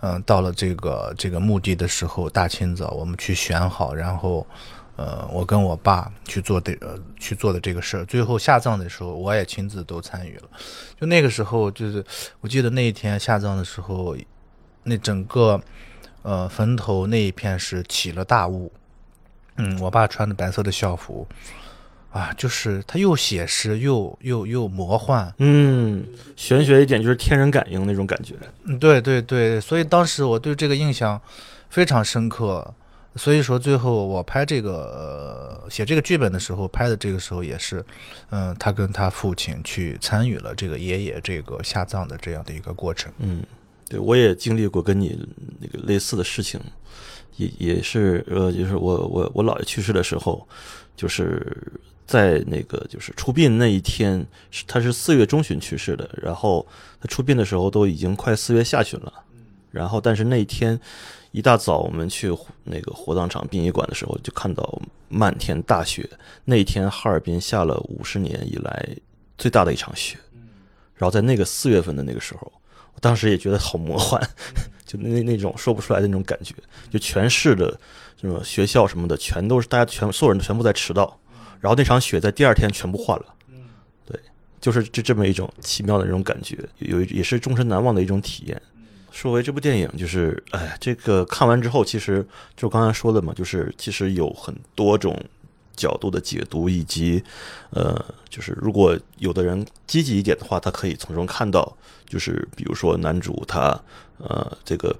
嗯，到了这个这个墓地的时候，大清早我们去选好，然后，呃，我跟我爸去做的呃去做的这个事儿。最后下葬的时候，我也亲自都参与了。就那个时候，就是我记得那一天下葬的时候。那整个，呃，坟头那一片是起了大雾，嗯，我爸穿的白色的校服，啊，就是他又写实又又又魔幻，嗯，玄学一点就是天人感应那种感觉，嗯，对对对，所以当时我对这个印象非常深刻，所以说最后我拍这个写这个剧本的时候，拍的这个时候也是，嗯，他跟他父亲去参与了这个爷爷这个下葬的这样的一个过程，嗯。对，我也经历过跟你那个类似的事情，也也是呃，就是我我我姥爷去世的时候，就是在那个就是出殡那一天，是他是四月中旬去世的，然后他出殡的时候都已经快四月下旬了，然后但是那一天一大早我们去那个火葬场殡仪馆的时候，就看到漫天大雪，那一天哈尔滨下了五十年以来最大的一场雪，然后在那个四月份的那个时候。我当时也觉得好魔幻，[LAUGHS] 就那那种说不出来的那种感觉，就全市的什么学校什么的，全都是大家全所有人全部在迟到，然后那场雪在第二天全部换了。对，就是这这么一种奇妙的那种感觉，有也是终身难忘的一种体验。说回这部电影，就是哎，这个看完之后，其实就刚才说的嘛，就是其实有很多种。角度的解读，以及，呃，就是如果有的人积极一点的话，他可以从中看到，就是比如说男主他，呃，这个。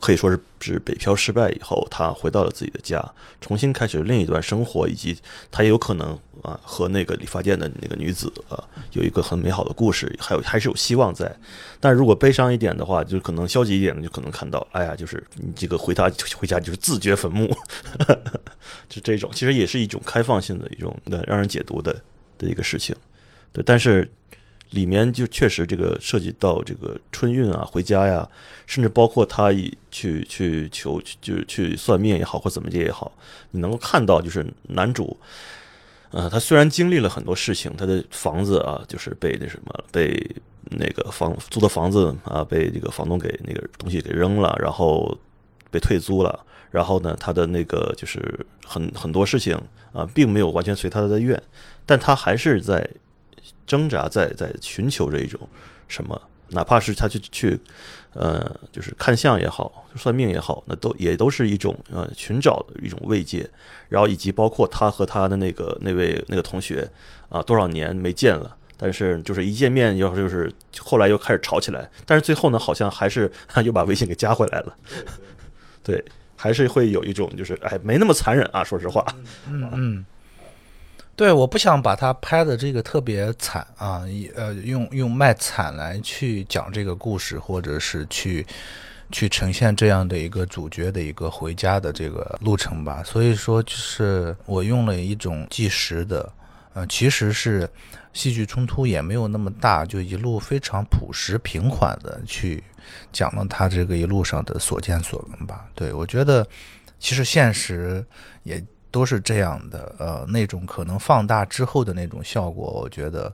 可以说是是北漂失败以后，他回到了自己的家，重新开始另一段生活，以及他也有可能啊和那个理发店的那个女子啊有一个很美好的故事，还有还是有希望在。但如果悲伤一点的话，就可能消极一点的，就可能看到，哎呀，就是你这个回他 [LAUGHS] 回家就是自掘坟墓，[LAUGHS] 就这种，其实也是一种开放性的一种让人解读的的一个事情。对，但是。里面就确实这个涉及到这个春运啊、回家呀，甚至包括他去去求就是去算命也好，或怎么的也好，你能够看到就是男主，呃，他虽然经历了很多事情，他的房子啊就是被那什么被那个房租的房子啊被这个房东给那个东西给扔了，然后被退租了，然后呢，他的那个就是很很多事情啊，并没有完全随他的愿，但他还是在挣扎，在在寻求这一种什么，哪怕是他去去呃，就是看相也好，算命也好，那都也都是一种呃寻找的一种慰藉，然后以及包括他和他的那个那位那个同学啊，多少年没见了。但是就是一见面，要就是后来又开始吵起来，但是最后呢，好像还是 [LAUGHS] 又把微信给加回来了。[LAUGHS] 对，还是会有一种就是哎，没那么残忍啊，说实话。嗯嗯，对，我不想把他拍的这个特别惨啊，呃，用用卖惨来去讲这个故事，或者是去去呈现这样的一个主角的一个回家的这个路程吧。所以说，就是我用了一种计时的，呃，其实是。戏剧冲突也没有那么大，就一路非常朴实平缓的去讲了他这个一路上的所见所闻吧。对我觉得，其实现实也都是这样的。呃，那种可能放大之后的那种效果，我觉得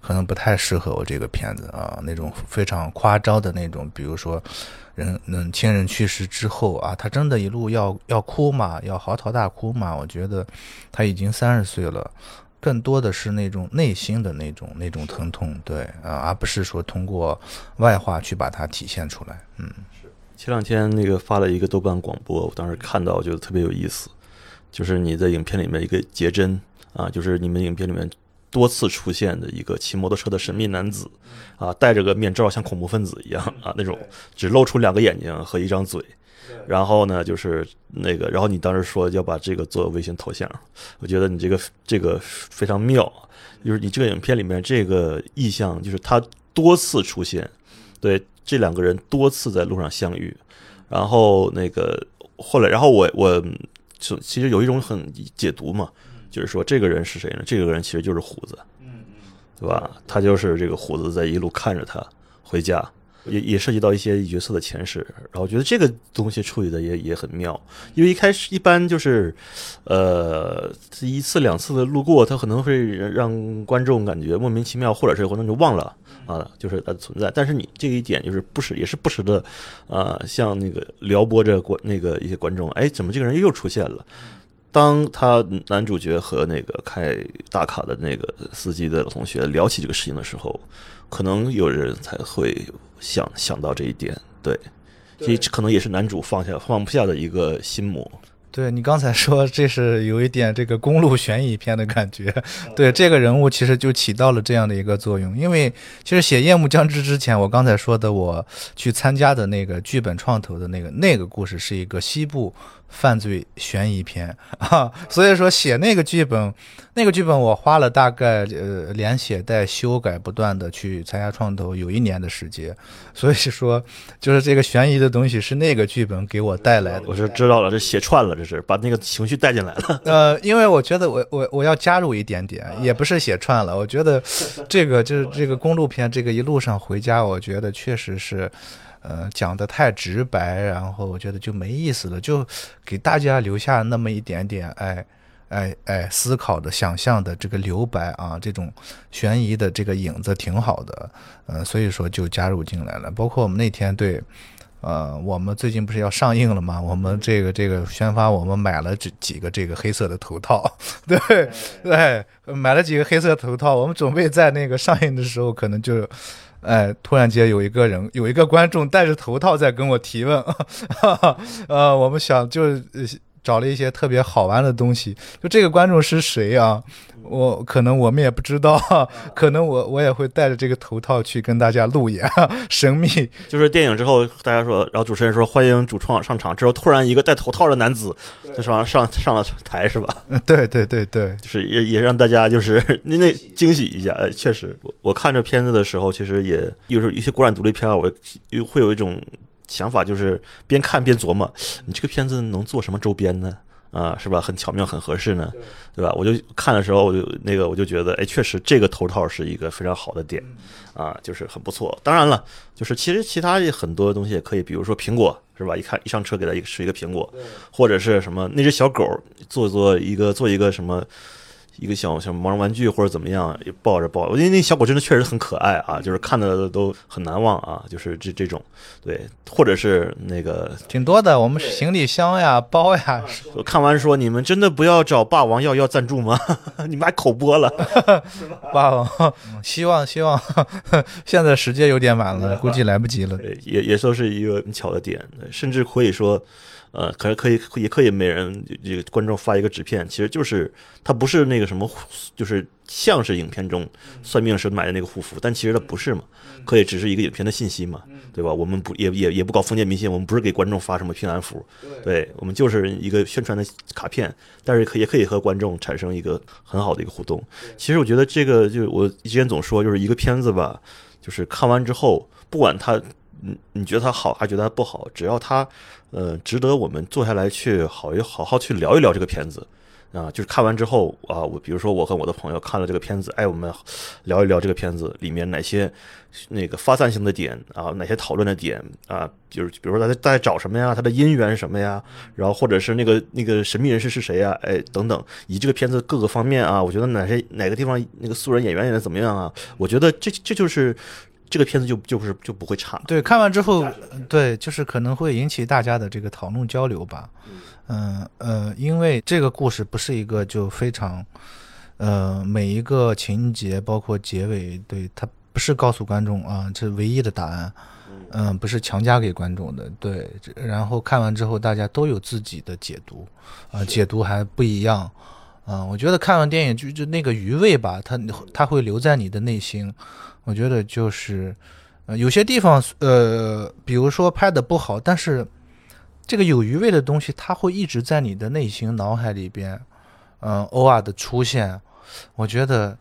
可能不太适合我这个片子啊。那种非常夸张的那种，比如说人嗯亲人去世之后啊，他真的一路要要哭嘛，要嚎啕大哭嘛。我觉得他已经三十岁了。更多的是那种内心的那种那种疼痛，对啊，而不是说通过外化去把它体现出来。嗯，前两天那个发了一个豆瓣广播，我当时看到，我觉得特别有意思，就是你在影片里面一个结针啊，就是你们影片里面多次出现的一个骑摩托车的神秘男子啊，戴着个面罩，像恐怖分子一样啊，那种只露出两个眼睛和一张嘴。然后呢，就是那个，然后你当时说要把这个做微信头像，我觉得你这个这个非常妙，就是你这个影片里面这个意象，就是他多次出现，对这两个人多次在路上相遇，然后那个后来，然后我我就其实有一种很解读嘛，就是说这个人是谁呢？这个人其实就是虎子，嗯嗯，对吧？他就是这个虎子在一路看着他回家。也也涉及到一些角色的前世，然后我觉得这个东西处理的也也很妙，因为一开始一般就是，呃，一次两次的路过，他可能会让观众感觉莫名其妙，或者是观众就忘了啊，就是它的存在。但是你这一点就是不时也是不时的，啊，像那个撩拨着观那个一些观众，哎，怎么这个人又出现了？当他男主角和那个开大卡的那个司机的同学聊起这个事情的时候，可能有人才会。想想到这一点，对，这可能也是男主放下放不下的一个心魔。对你刚才说，这是有一点这个公路悬疑片的感觉。[LAUGHS] 对，这个人物其实就起到了这样的一个作用。因为其实写《夜幕将至》之前，我刚才说的，我去参加的那个剧本创投的那个那个故事，是一个西部。犯罪悬疑片 [LAUGHS] 啊，所以说写那个剧本，那个剧本我花了大概呃连写带修改，不断的去参加创投，有一年的时间。所以说，就是这个悬疑的东西是那个剧本给我带来的。我是知道了，这写串了，这是把那个情绪带进来了。[LAUGHS] 呃，因为我觉得我我我要加入一点点，也不是写串了。我觉得这个就是这个公路片，这个一路上回家，我觉得确实是。呃，讲的太直白，然后我觉得就没意思了，就给大家留下那么一点点，哎，哎，哎，思考的、想象的这个留白啊，这种悬疑的这个影子挺好的，呃，所以说就加入进来了。包括我们那天对，呃，我们最近不是要上映了吗？我们这个这个宣发，我们买了几几个这个黑色的头套，[LAUGHS] 对对，买了几个黑色头套，我们准备在那个上映的时候可能就。哎，突然间有一个人，有一个观众戴着头套在跟我提问，[LAUGHS] 呃，我们想就找了一些特别好玩的东西。就这个观众是谁啊？我可能我们也不知道，可能我我也会戴着这个头套去跟大家路演，[LAUGHS] 神秘。就是电影之后，大家说，然后主持人说欢迎主创上场，之后突然一个戴头套的男子就上上上了台，是吧？对对对对，就是也也让大家就是 [LAUGHS] 那那惊喜一下。哎，确实，我我看这片子的时候，其实也有时候一些国产独立片，我又会有一种想法，就是边看边琢磨，你这个片子能做什么周边呢？啊，是吧？很巧妙，很合适呢，对吧？我就看的时候，我就那个，我就觉得，哎，确实这个头套是一个非常好的点，啊，就是很不错。当然了，就是其实其他很多东西也可以，比如说苹果，是吧？一看一上车给他一个是一个苹果，或者是什么那只小狗做做一个做一个什么一个小小毛绒玩具或者怎么样，也抱着抱，我觉得那小狗真的确实很可爱啊，就是看的都很难忘啊，就是这这种，对，或者是那个挺多的，我们行李箱呀、包呀，我看完说你们真的不要找霸王要要赞助吗？[LAUGHS] 你们还口播了，[LAUGHS] 霸王，嗯希望希望，[LAUGHS] 现在时间有点晚了，估计来不及了。对，也也都是一个很巧的点，甚至可以说。呃，可是可以，也可以每人这个观众发一个纸片，其实就是它不是那个什么，就是像是影片中算命时买的那个护符，但其实它不是嘛，可以只是一个影片的信息嘛，对吧？我们不也也也不搞封建迷信，我们不是给观众发什么平安符，对我们就是一个宣传的卡片，但是可也可以和观众产生一个很好的一个互动。其实我觉得这个就我之前总说，就是一个片子吧，就是看完之后，不管它。你你觉得它好还觉得它不好？只要它，呃，值得我们坐下来去好一好好去聊一聊这个片子啊。就是看完之后啊，我比如说我和我的朋友看了这个片子，哎，我们聊一聊这个片子里面哪些那个发散性的点啊，哪些讨论的点啊，就是比如说大家在找什么呀，他的姻缘什么呀，然后或者是那个那个神秘人士是谁呀，哎，等等，以这个片子各个方面啊，我觉得哪些哪个地方那个素人演员演的怎么样啊？我觉得这这就是。这个片子就就是就不会差。对，看完之后，对，就是可能会引起大家的这个讨论交流吧。嗯呃，因为这个故事不是一个就非常，呃，每一个情节包括结尾，对它不是告诉观众啊，这是唯一的答案。嗯，不是强加给观众的。对，然后看完之后，大家都有自己的解读，啊，解读还不一样。啊，我觉得看完电影就就那个余味吧，它它会留在你的内心。我觉得就是，呃，有些地方，呃，比如说拍的不好，但是这个有余味的东西，它会一直在你的内心脑海里边，嗯，偶尔的出现。我觉得，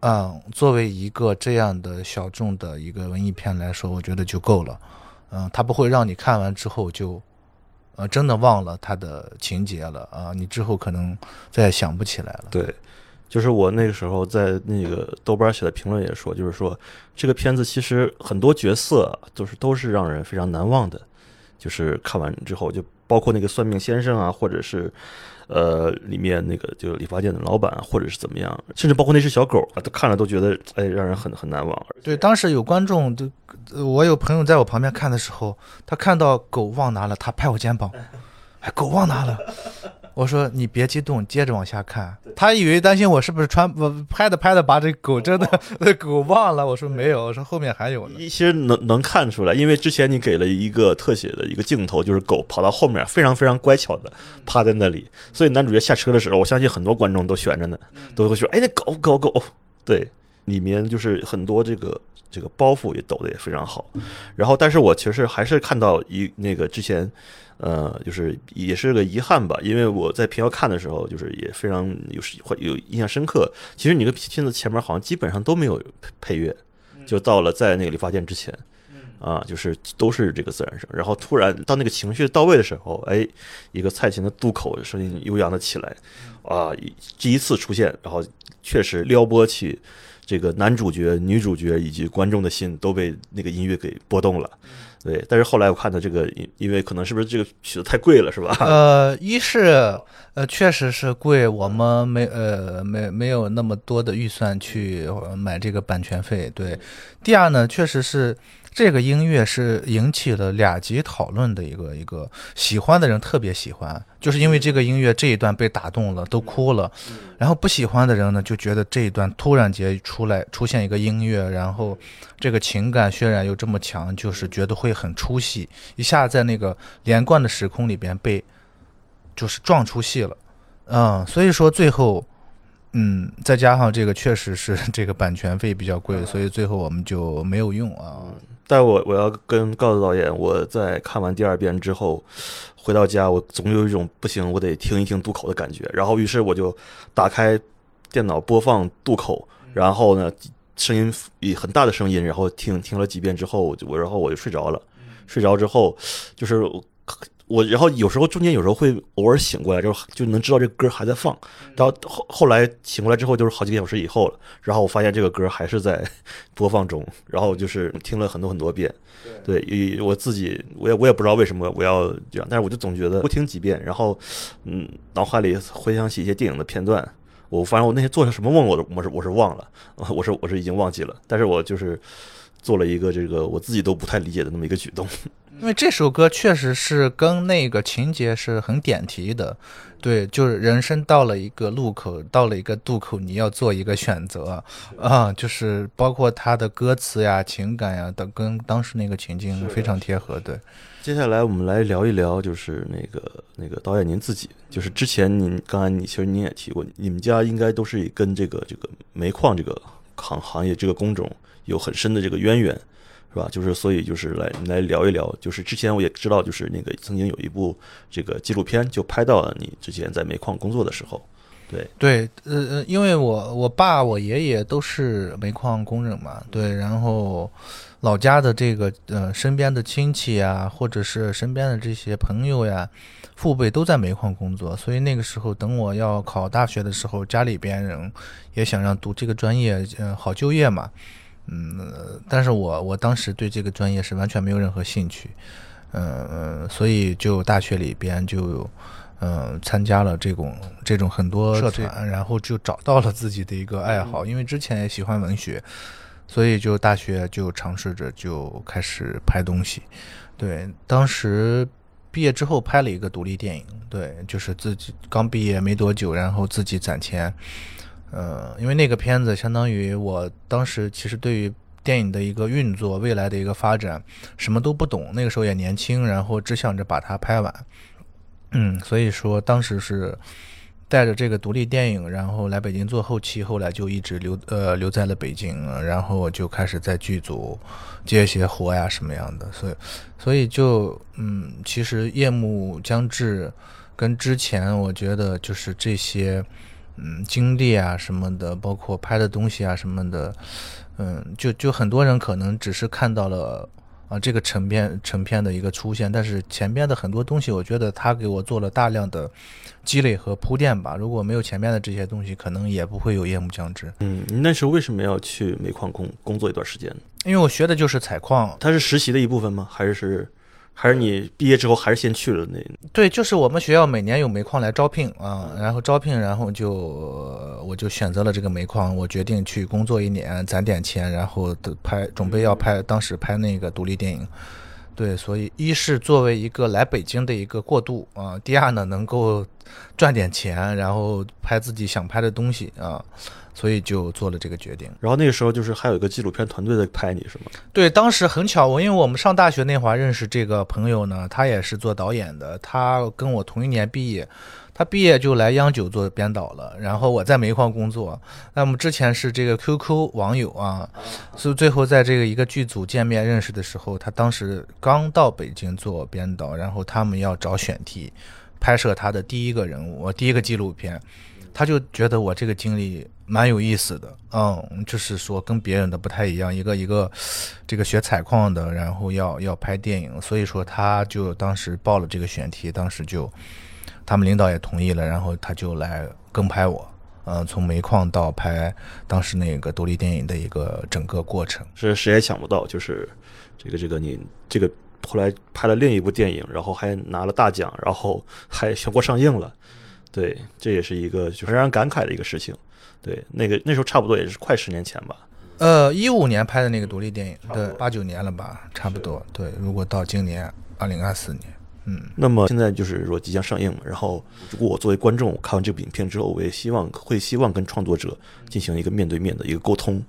嗯，作为一个这样的小众的一个文艺片来说，我觉得就够了。嗯，它不会让你看完之后就，呃，真的忘了它的情节了啊，你之后可能再也想不起来了。对。就是我那个时候在那个豆瓣写的评论也说，就是说这个片子其实很多角色都是都是让人非常难忘的，就是看完之后，就包括那个算命先生啊，或者是呃里面那个就理发店的老板，或者是怎么样，甚至包括那只小狗啊，都看了都觉得哎让人很很难忘。对，当时有观众都，我有朋友在我旁边看的时候，他看到狗忘拿了，他拍我肩膀，哎，狗忘拿了。我说你别激动，接着往下看。他以为担心我是不是穿我拍的拍的把这狗真的那 [LAUGHS] 狗忘了。我说没有，我说后面还有呢。其实能能看出来，因为之前你给了一个特写的一个镜头，就是狗跑到后面，非常非常乖巧的趴在那里。所以男主角下车的时候，我相信很多观众都悬着呢，都会说：“哎，那狗狗狗。”对，里面就是很多这个这个包袱也抖的也非常好。然后，但是我其实还是看到一那个之前。呃，就是也是个遗憾吧，因为我在平遥看的时候，就是也非常有会有印象深刻。其实你个片子前面好像基本上都没有配乐，就到了在那个理发店之前，啊，就是都是这个自然声。然后突然到那个情绪到位的时候，哎，一个蔡琴的渡口声音悠扬的起来，啊，第一次出现，然后确实撩拨起这个男主角、女主角以及观众的心都被那个音乐给拨动了。对，但是后来我看到这个，因因为可能是不是这个曲子太贵了，是吧？呃，一是呃确实是贵，我们没呃没没有那么多的预算去买这个版权费。对，第二呢，确实是。这个音乐是引起了两极讨论的一个一个，喜欢的人特别喜欢，就是因为这个音乐这一段被打动了，都哭了。然后不喜欢的人呢，就觉得这一段突然间出来出现一个音乐，然后这个情感渲染又这么强，就是觉得会很出戏，一下在那个连贯的时空里边被就是撞出戏了。嗯，所以说最后，嗯，再加上这个确实是这个版权费比较贵，所以最后我们就没有用啊。但我我要跟告诉导演，我在看完第二遍之后，回到家我总有一种不行，我得听一听渡口的感觉。然后于是我就打开电脑播放渡口，然后呢声音以很大的声音，然后听听了几遍之后，我然后我就睡着了。睡着之后就是。我然后有时候中间有时候会偶尔醒过来，就就能知道这个歌还在放。到后后来醒过来之后，就是好几个小时以后了。然后我发现这个歌还是在 [LAUGHS] 播放中。然后就是听了很多很多遍。对，我自己我也我也不知道为什么我要这样，但是我就总觉得多听几遍，然后嗯，脑海里回想起一些电影的片段我反正我那天做了什么梦，我都我是我是忘了，[LAUGHS] 我是我是已经忘记了，但是我就是做了一个这个我自己都不太理解的那么一个举动。因为这首歌确实是跟那个情节是很点题的，对，就是人生到了一个路口，到了一个渡口，你要做一个选择啊，就是包括他的歌词呀、情感呀等，跟当时那个情境非常贴合。对，接下来我们来聊一聊，就是那个那个导演您自己，就是之前您刚才你其实您也提过，你们家应该都是跟这个这个煤矿这个行行业这个工种有很深的这个渊源。是吧？就是所以就是来来聊一聊，就是之前我也知道，就是那个曾经有一部这个纪录片，就拍到了你之前在煤矿工作的时候。对对，呃呃，因为我我爸我爷爷都是煤矿工人嘛，对，然后老家的这个呃身边的亲戚啊，或者是身边的这些朋友呀，父辈都在煤矿工作，所以那个时候等我要考大学的时候，家里边人也想让读这个专业，嗯，好就业嘛。嗯，但是我我当时对这个专业是完全没有任何兴趣，嗯嗯，所以就大学里边就嗯参加了这种这种很多社团，然后就找到了自己的一个爱好，因为之前也喜欢文学，所以就大学就尝试着就开始拍东西，对，当时毕业之后拍了一个独立电影，对，就是自己刚毕业没多久，然后自己攒钱。呃，因为那个片子相当于我当时其实对于电影的一个运作、未来的一个发展什么都不懂，那个时候也年轻，然后只想着把它拍完。嗯，所以说当时是带着这个独立电影，然后来北京做后期，后来就一直留呃留在了北京，然后就开始在剧组接一些活呀什么样的，所以所以就嗯，其实夜幕将至跟之前我觉得就是这些。嗯，经历啊什么的，包括拍的东西啊什么的，嗯，就就很多人可能只是看到了啊这个成片成片的一个出现，但是前边的很多东西，我觉得他给我做了大量的积累和铺垫吧。如果没有前面的这些东西，可能也不会有夜幕将至。嗯，那时候为什么要去煤矿工工作一段时间？因为我学的就是采矿。它是实习的一部分吗？还是是？还是你毕业之后还是先去了那？对，就是我们学校每年有煤矿来招聘啊，然后招聘，然后就我就选择了这个煤矿，我决定去工作一年，攒点钱，然后拍，准备要拍，当时拍那个独立电影。对，所以一是作为一个来北京的一个过渡啊，第二呢能够赚点钱，然后拍自己想拍的东西啊。所以就做了这个决定，然后那个时候就是还有一个纪录片团队在拍你，是吗？对，当时很巧，我因为我们上大学那会儿认识这个朋友呢，他也是做导演的，他跟我同一年毕业，他毕业就来央九做编导了，然后我在煤矿工作，那么之前是这个 QQ 网友啊，所以最后在这个一个剧组见面认识的时候，他当时刚到北京做编导，然后他们要找选题，拍摄他的第一个人物，我第一个纪录片。他就觉得我这个经历蛮有意思的，嗯，就是说跟别人的不太一样，一个一个这个学采矿的，然后要要拍电影，所以说他就当时报了这个选题，当时就他们领导也同意了，然后他就来跟拍我，嗯，从煤矿到拍当时那个独立电影的一个整个过程，是谁也想不到，就是这个这个你这个后来拍了另一部电影，然后还拿了大奖，然后还全国上映了。对，这也是一个就是让人感慨的一个事情。对，那个那时候差不多也是快十年前吧。呃，一五年拍的那个独立电影，对，八九年了吧，差不多。对，如果到今年二零二四年，嗯，那么现在就是说即将上映。然后，如果我作为观众看完这部影片之后，我也希望会希望跟创作者进行一个面对面的一个沟通。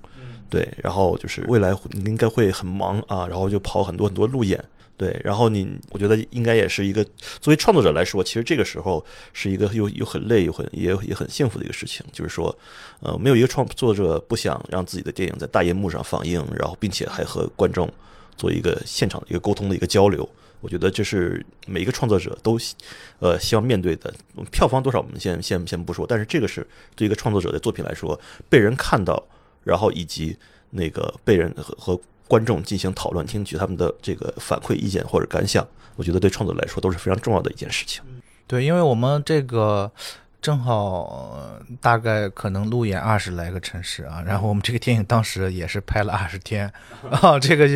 对，然后就是未来应该会很忙啊，然后就跑很多很多路演。对，然后你，我觉得应该也是一个作为创作者来说，其实这个时候是一个又又很累又很也也很幸福的一个事情。就是说，呃，没有一个创作者不想让自己的电影在大银幕上放映，然后并且还和观众做一个现场的一个沟通的一个交流。我觉得这是每一个创作者都呃希望面对的。票房多少我们先先先不说，但是这个是对一个创作者的作品来说，被人看到，然后以及那个被人和和。观众进行讨论，听取他们的这个反馈意见或者感想，我觉得对创作来说都是非常重要的一件事情。对，因为我们这个正好大概可能路演二十来个城市啊，然后我们这个电影当时也是拍了二十天 [LAUGHS] 啊，这个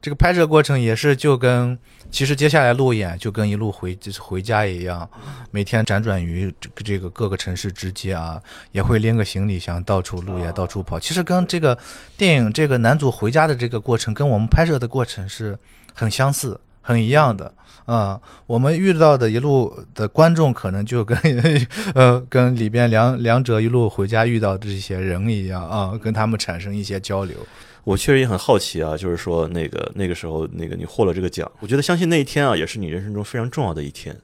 这个拍摄过程也是就跟其实接下来路演就跟一路回就是回家一样，每天辗转于这个这个各个城市之间啊，也会拎个行李箱到处路演到处跑，其实跟这个电影这个男主回家的这个过程跟我们拍摄的过程是很相似。很一样的啊、我们遇到的一路的观众可能就跟 [LAUGHS] 呃跟里边两两者一路回家遇到的这些人一样啊，跟他们产生一些交流。我确实也很好奇啊，就是说那个那个时候那个你获了这个奖，我觉得相信那一天啊，也是你人生中非常重要的一天。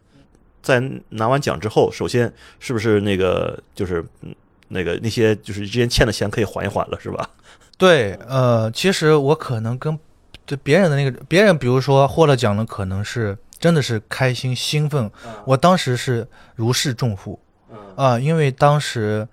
在拿完奖之后，首先是不是那个就是嗯那个那些就是之前欠的钱可以缓一缓了，是吧？对，呃，其实我可能跟对别人的那个别人，比如说获了奖了，可能是真的是开心兴奋，我当时是如释重负啊、因为当时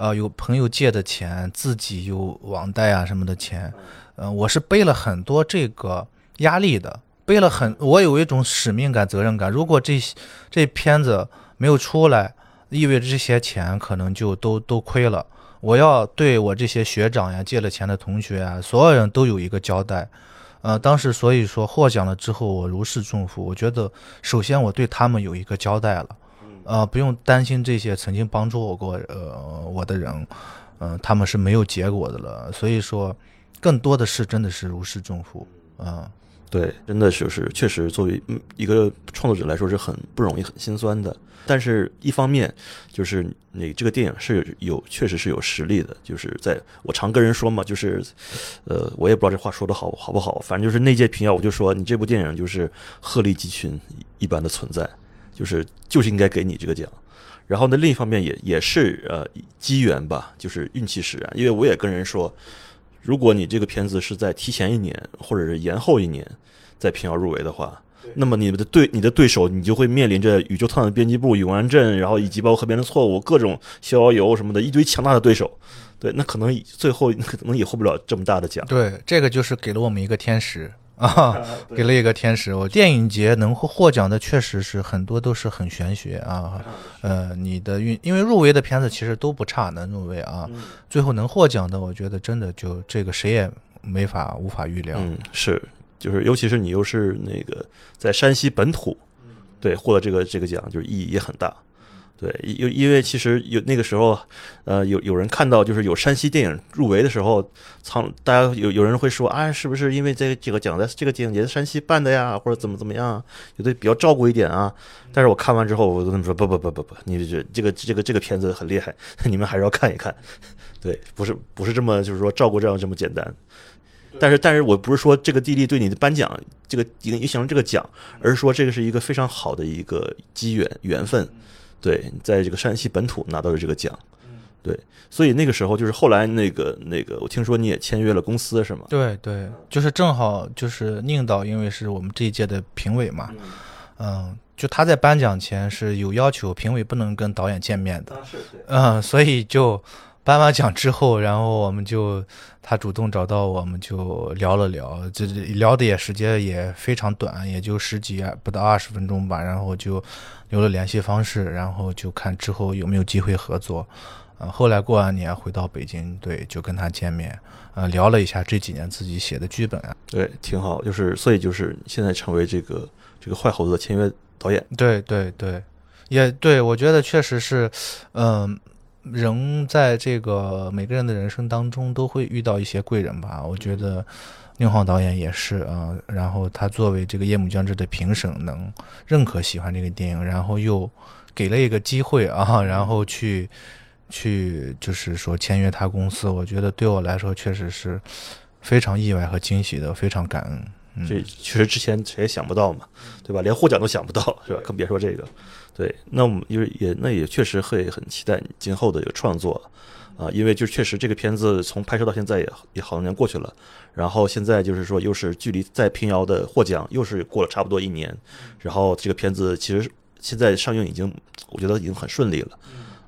呃有朋友借的钱，自己有网贷啊什么的钱，呃，我是背了很多这个压力的，背了很，我有一种使命感、责任感。如果这这片子没有出来，意味着这些钱可能就都都亏了。我要对我这些学长呀、借了钱的同学啊，所有人都有一个交代。呃，当时所以说获奖了之后，我如释重负。我觉得首先我对他们有一个交代了，呃，不用担心这些曾经帮助我过呃我的人，嗯、他们是没有结果的了。所以说，更多的是真的是如释重负，啊、对，真的是是确实作为一个创作者来说是很不容易、很心酸的。但是，一方面就是你这个电影是有确实是有实力的，就是在我常跟人说嘛，就是呃，我也不知道这话说的好好不好，反正就是那届评奖，我就说你这部电影就是鹤立鸡群一般的存在，就是就是应该给你这个奖。然后呢，另一方面也也是呃机缘吧，就是运气使然，因为我也跟人说，如果你这个片子是在提前一年或者是延后一年在平遥入围的话，那么你的对你的对手，你就会面临着宇宙探的编辑部、永安镇，然后以及包括河边的错误、各种逍遥游什么的一堆强大的对手。对，那可能最后可能也获不了这么大的奖。对，这个就是给了我们一个天使啊，[LAUGHS] 给了一个天使。我电影节能获获奖的，确实是很多都是很玄学啊。呃，你的运，因为入围的片子其实都不差，能入围啊。最后能获奖的，我觉得真的就这个谁也没法无法预料。嗯，是，就是尤其是你又是那个在山西本土，对，获得这个这个奖，就是意义也很大。对，因因为其实有那个时候，呃，有有人看到就是有山西电影入围的时候，藏大家有有人会说啊，是不是因为这个这个奖在这个电影节在山西办的呀，或者怎么怎么样，有的比较照顾一点啊。但是我看完之后，我跟他们说不不不不不，你这这个这个这个片子很厉害，[LAUGHS] 你们还是要看一看。[LAUGHS] 对，不是不是这么就是说照顾这样这么简单。但是，但是我不是说这个地利对你的颁奖这个影影响这个奖，而是说这个是一个非常好的一个机缘缘分。对，在这个山西本土拿到了这个奖，对，所以那个时候就是后来那个那个，我听说你也签约了公司是吗？对对，就是正好就是宁导，因为是我们这一届的评委嘛，嗯，就他在颁奖前是有要求，评委不能跟导演见面的，嗯，所以就颁完奖之后，然后我们就他主动找到我们就聊了聊，这这聊的也时间也非常短，也就十几不到二十分钟吧，然后就留了联系方式，然后就看之后有没有机会合作。呃，后来过完年回到北京，对，就跟他见面，呃，聊了一下这几年自己写的剧本啊，对，挺好。就是所以就是现在成为这个这个坏猴子的签约导演，对对对，也对我觉得确实是，嗯、人在这个每个人的人生当中都会遇到一些贵人吧。我觉得宁浩导演也是啊、呃然后他作为这个夜幕将至的评审，能认可喜欢这个电影，然后又给了一个机会啊，然后去去就是说签约他公司，我觉得对我来说确实是非常意外和惊喜的，非常感恩。嗯这确实之前谁也想不到嘛，对吧？连获奖都想不到，是吧？更别说这个。对，那我们就是也那也确实会很期待你今后的一个创作啊，因为就确实这个片子从拍摄到现在也也好多年过去了，然后现在就是说又是距离在平遥的获奖又是过了差不多一年，然后这个片子其实现在上映已经我觉得已经很顺利了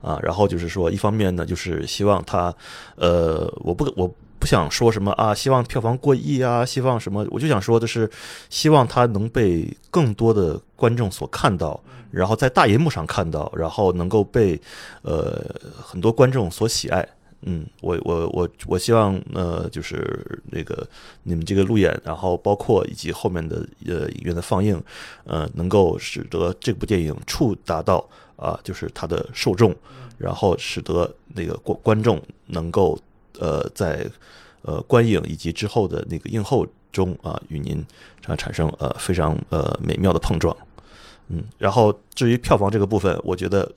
啊，然后就是说一方面呢就是希望它呃我不我。不想说什么啊，希望票房过亿啊，希望什么，我就想说的是，希望它能被更多的观众所看到，然后在大银幕上看到，然后能够被呃很多观众所喜爱。嗯，我我我我希望呃，就是那个你们这个路演，然后包括以及后面的呃影院的放映，呃，能够使得这部电影触达到啊，就是它的受众，然后使得那个观观众能够呃在呃观影以及之后的那个映后中啊，与您啊产生呃非常呃美妙的碰撞。嗯，然后至于票房这个部分，我觉得。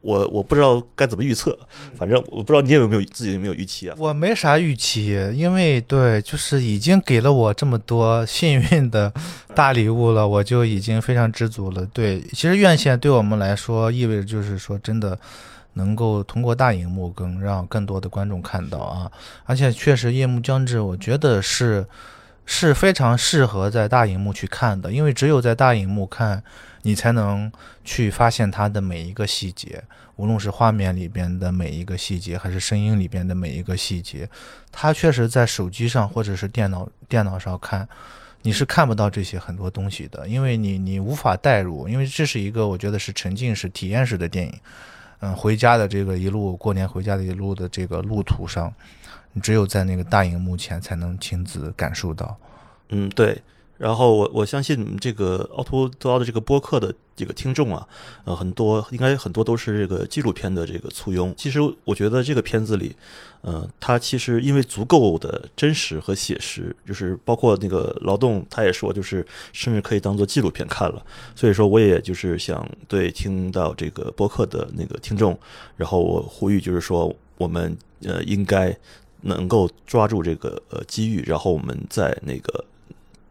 我我不知道该怎么预测，反正我不知道你有没有自己有没有预期啊？我没啥预期，因为对，就是已经给了我这么多幸运的大礼物了，我就已经非常知足了。对，其实院线对我们来说意味着就是说真的能够通过大荧幕更让更多的观众看到啊，而且确实夜幕将至，我觉得是是非常适合在大荧幕去看的，因为只有在大荧幕看。你才能去发现它的每一个细节，无论是画面里边的每一个细节，还是声音里边的每一个细节，它确实在手机上或者是电脑电脑上看，你是看不到这些很多东西的，因为你你无法代入，因为这是一个我觉得是沉浸式、体验式的电影。嗯，回家的这个一路过年回家的一路的这个路途上，你只有在那个大荧幕前才能亲自感受到。嗯，对。然后我我相信这个凹凸多凹的这个播客的这个听众啊，呃，很多应该很多都是这个纪录片的这个簇拥。其实我觉得这个片子里，呃，它其实因为足够的真实和写实，就是包括那个劳动，他也说就是甚至可以当做纪录片看了。所以说，我也就是想对听到这个播客的那个听众，然后我呼吁就是说，我们呃应该能够抓住这个呃机遇，然后我们在那个。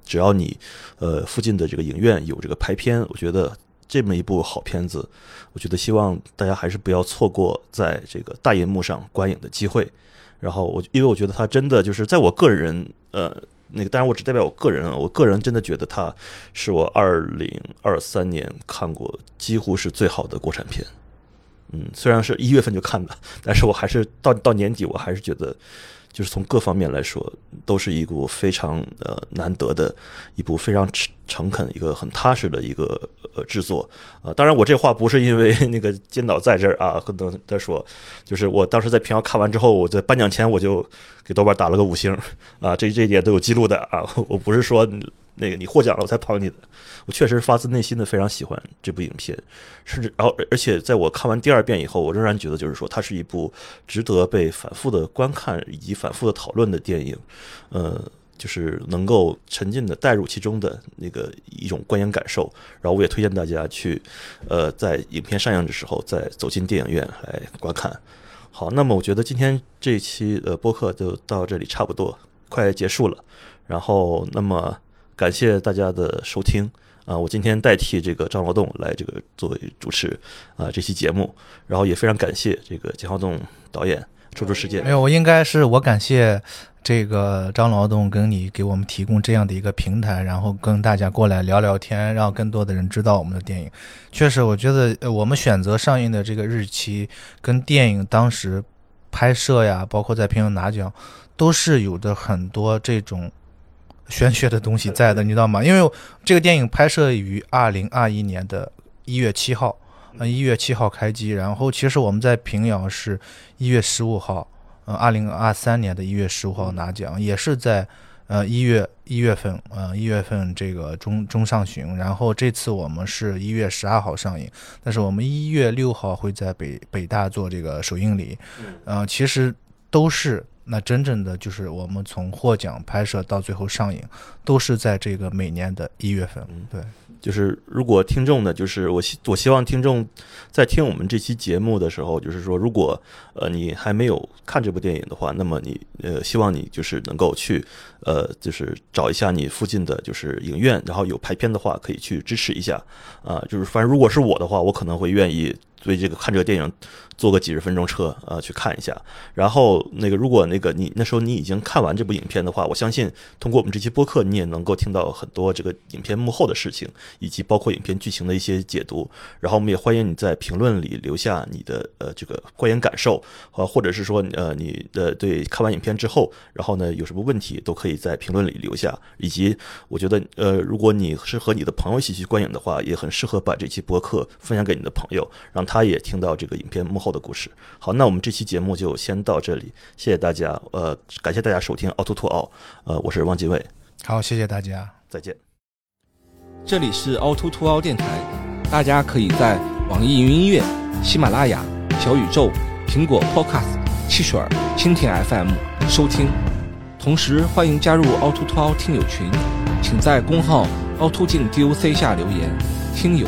只要你，呃，附近的这个影院有这个排片，我觉得这么一部好片子，我觉得希望大家还是不要错过在这个大银幕上观影的机会。然后我，因为我觉得它真的就是在我个人，呃，那个当然我只代表我个人啊，我个人真的觉得它是我二零二三年看过几乎是最好的国产片。嗯，虽然是一月份就看的，但是我还是到到年底，我还是觉得。就是从各方面来说，都是一部非常呃难得的一部非常诚恳、一个很踏实的一个呃制作啊。当然，我这话不是因为那个金导在这儿啊，跟他他说，就是我当时在平遥看完之后，我在颁奖前我就给豆瓣打了个五星啊，这这一点都有记录的啊。我不是说那个你获奖了我才捧你的。我确实发自内心的非常喜欢这部影片，甚至然后而且在我看完第二遍以后，我仍然觉得就是说它是一部值得被反复的观看以及反复的讨论的电影，呃，就是能够沉浸的带入其中的那个一种观影感受。然后我也推荐大家去，呃，在影片上映的时候再走进电影院来观看。好，那么我觉得今天这一期的播客就到这里差不多快结束了。然后那么感谢大家的收听。啊，我今天代替这个张劳动来这个作为主持啊这期节目，然后也非常感谢这个金浩栋导演抽出时间。没有，我应该是我感谢这个张劳动跟你给我们提供这样的一个平台，然后跟大家过来聊聊天，让更多的人知道我们的电影。确实，我觉得我们选择上映的这个日期跟电影当时拍摄呀，包括在平遥拿奖，都是有的很多这种。玄学的东西在的，你知道吗？因为这个电影拍摄于二零二一年的一月七号，嗯，一月七号开机。然后其实我们在平遥是一月十五号，呃，二零二三年的一月十五号拿奖，也是在呃一月一月份，呃一月份这个中中上旬。然后这次我们是一月十二号上映，但是我们一月六号会在北北大做这个首映礼，呃，其实都是。那真正的就是我们从获奖、拍摄到最后上映，都是在这个每年的一月份。对，就是如果听众呢，就是我希我希望听众在听我们这期节目的时候，就是说，如果呃你还没有看这部电影的话，那么你呃希望你就是能够去呃就是找一下你附近的就是影院，然后有排片的话可以去支持一下啊。就是反正如果是我的话，我可能会愿意对这个看这个电影坐个几十分钟车呃去看一下。然后那个如果那个你那时候你已经看完这部影片的话，我相信通过我们这期播客，你也能够听到很多这个影片幕后的事情，以及包括影片剧情的一些解读。然后我们也欢迎你在评论里留下你的呃这个观影感受，呃或者是说呃你的对看完影片之后，然后呢有什么问题都可以在评论里留下。以及我觉得呃如果你是和你的朋友一起去观影的话，也很适合把这期播客分享给你的朋友，让他也听到这个影片幕后的故事。好，那我们这期节目就先到这里，谢谢大家，呃，感谢大家收听凹凸凸凹，呃，我是汪继伟，好，谢谢大家。再见。这里是凹凸凸凹电台，大家可以在网易云音乐、喜马拉雅、小宇宙、苹果 Podcast、汽水儿、蜻蜓 FM 收听。同时欢迎加入凹凸凸凹听友群，请在公号凹凸镜 DOC 下留言。听友，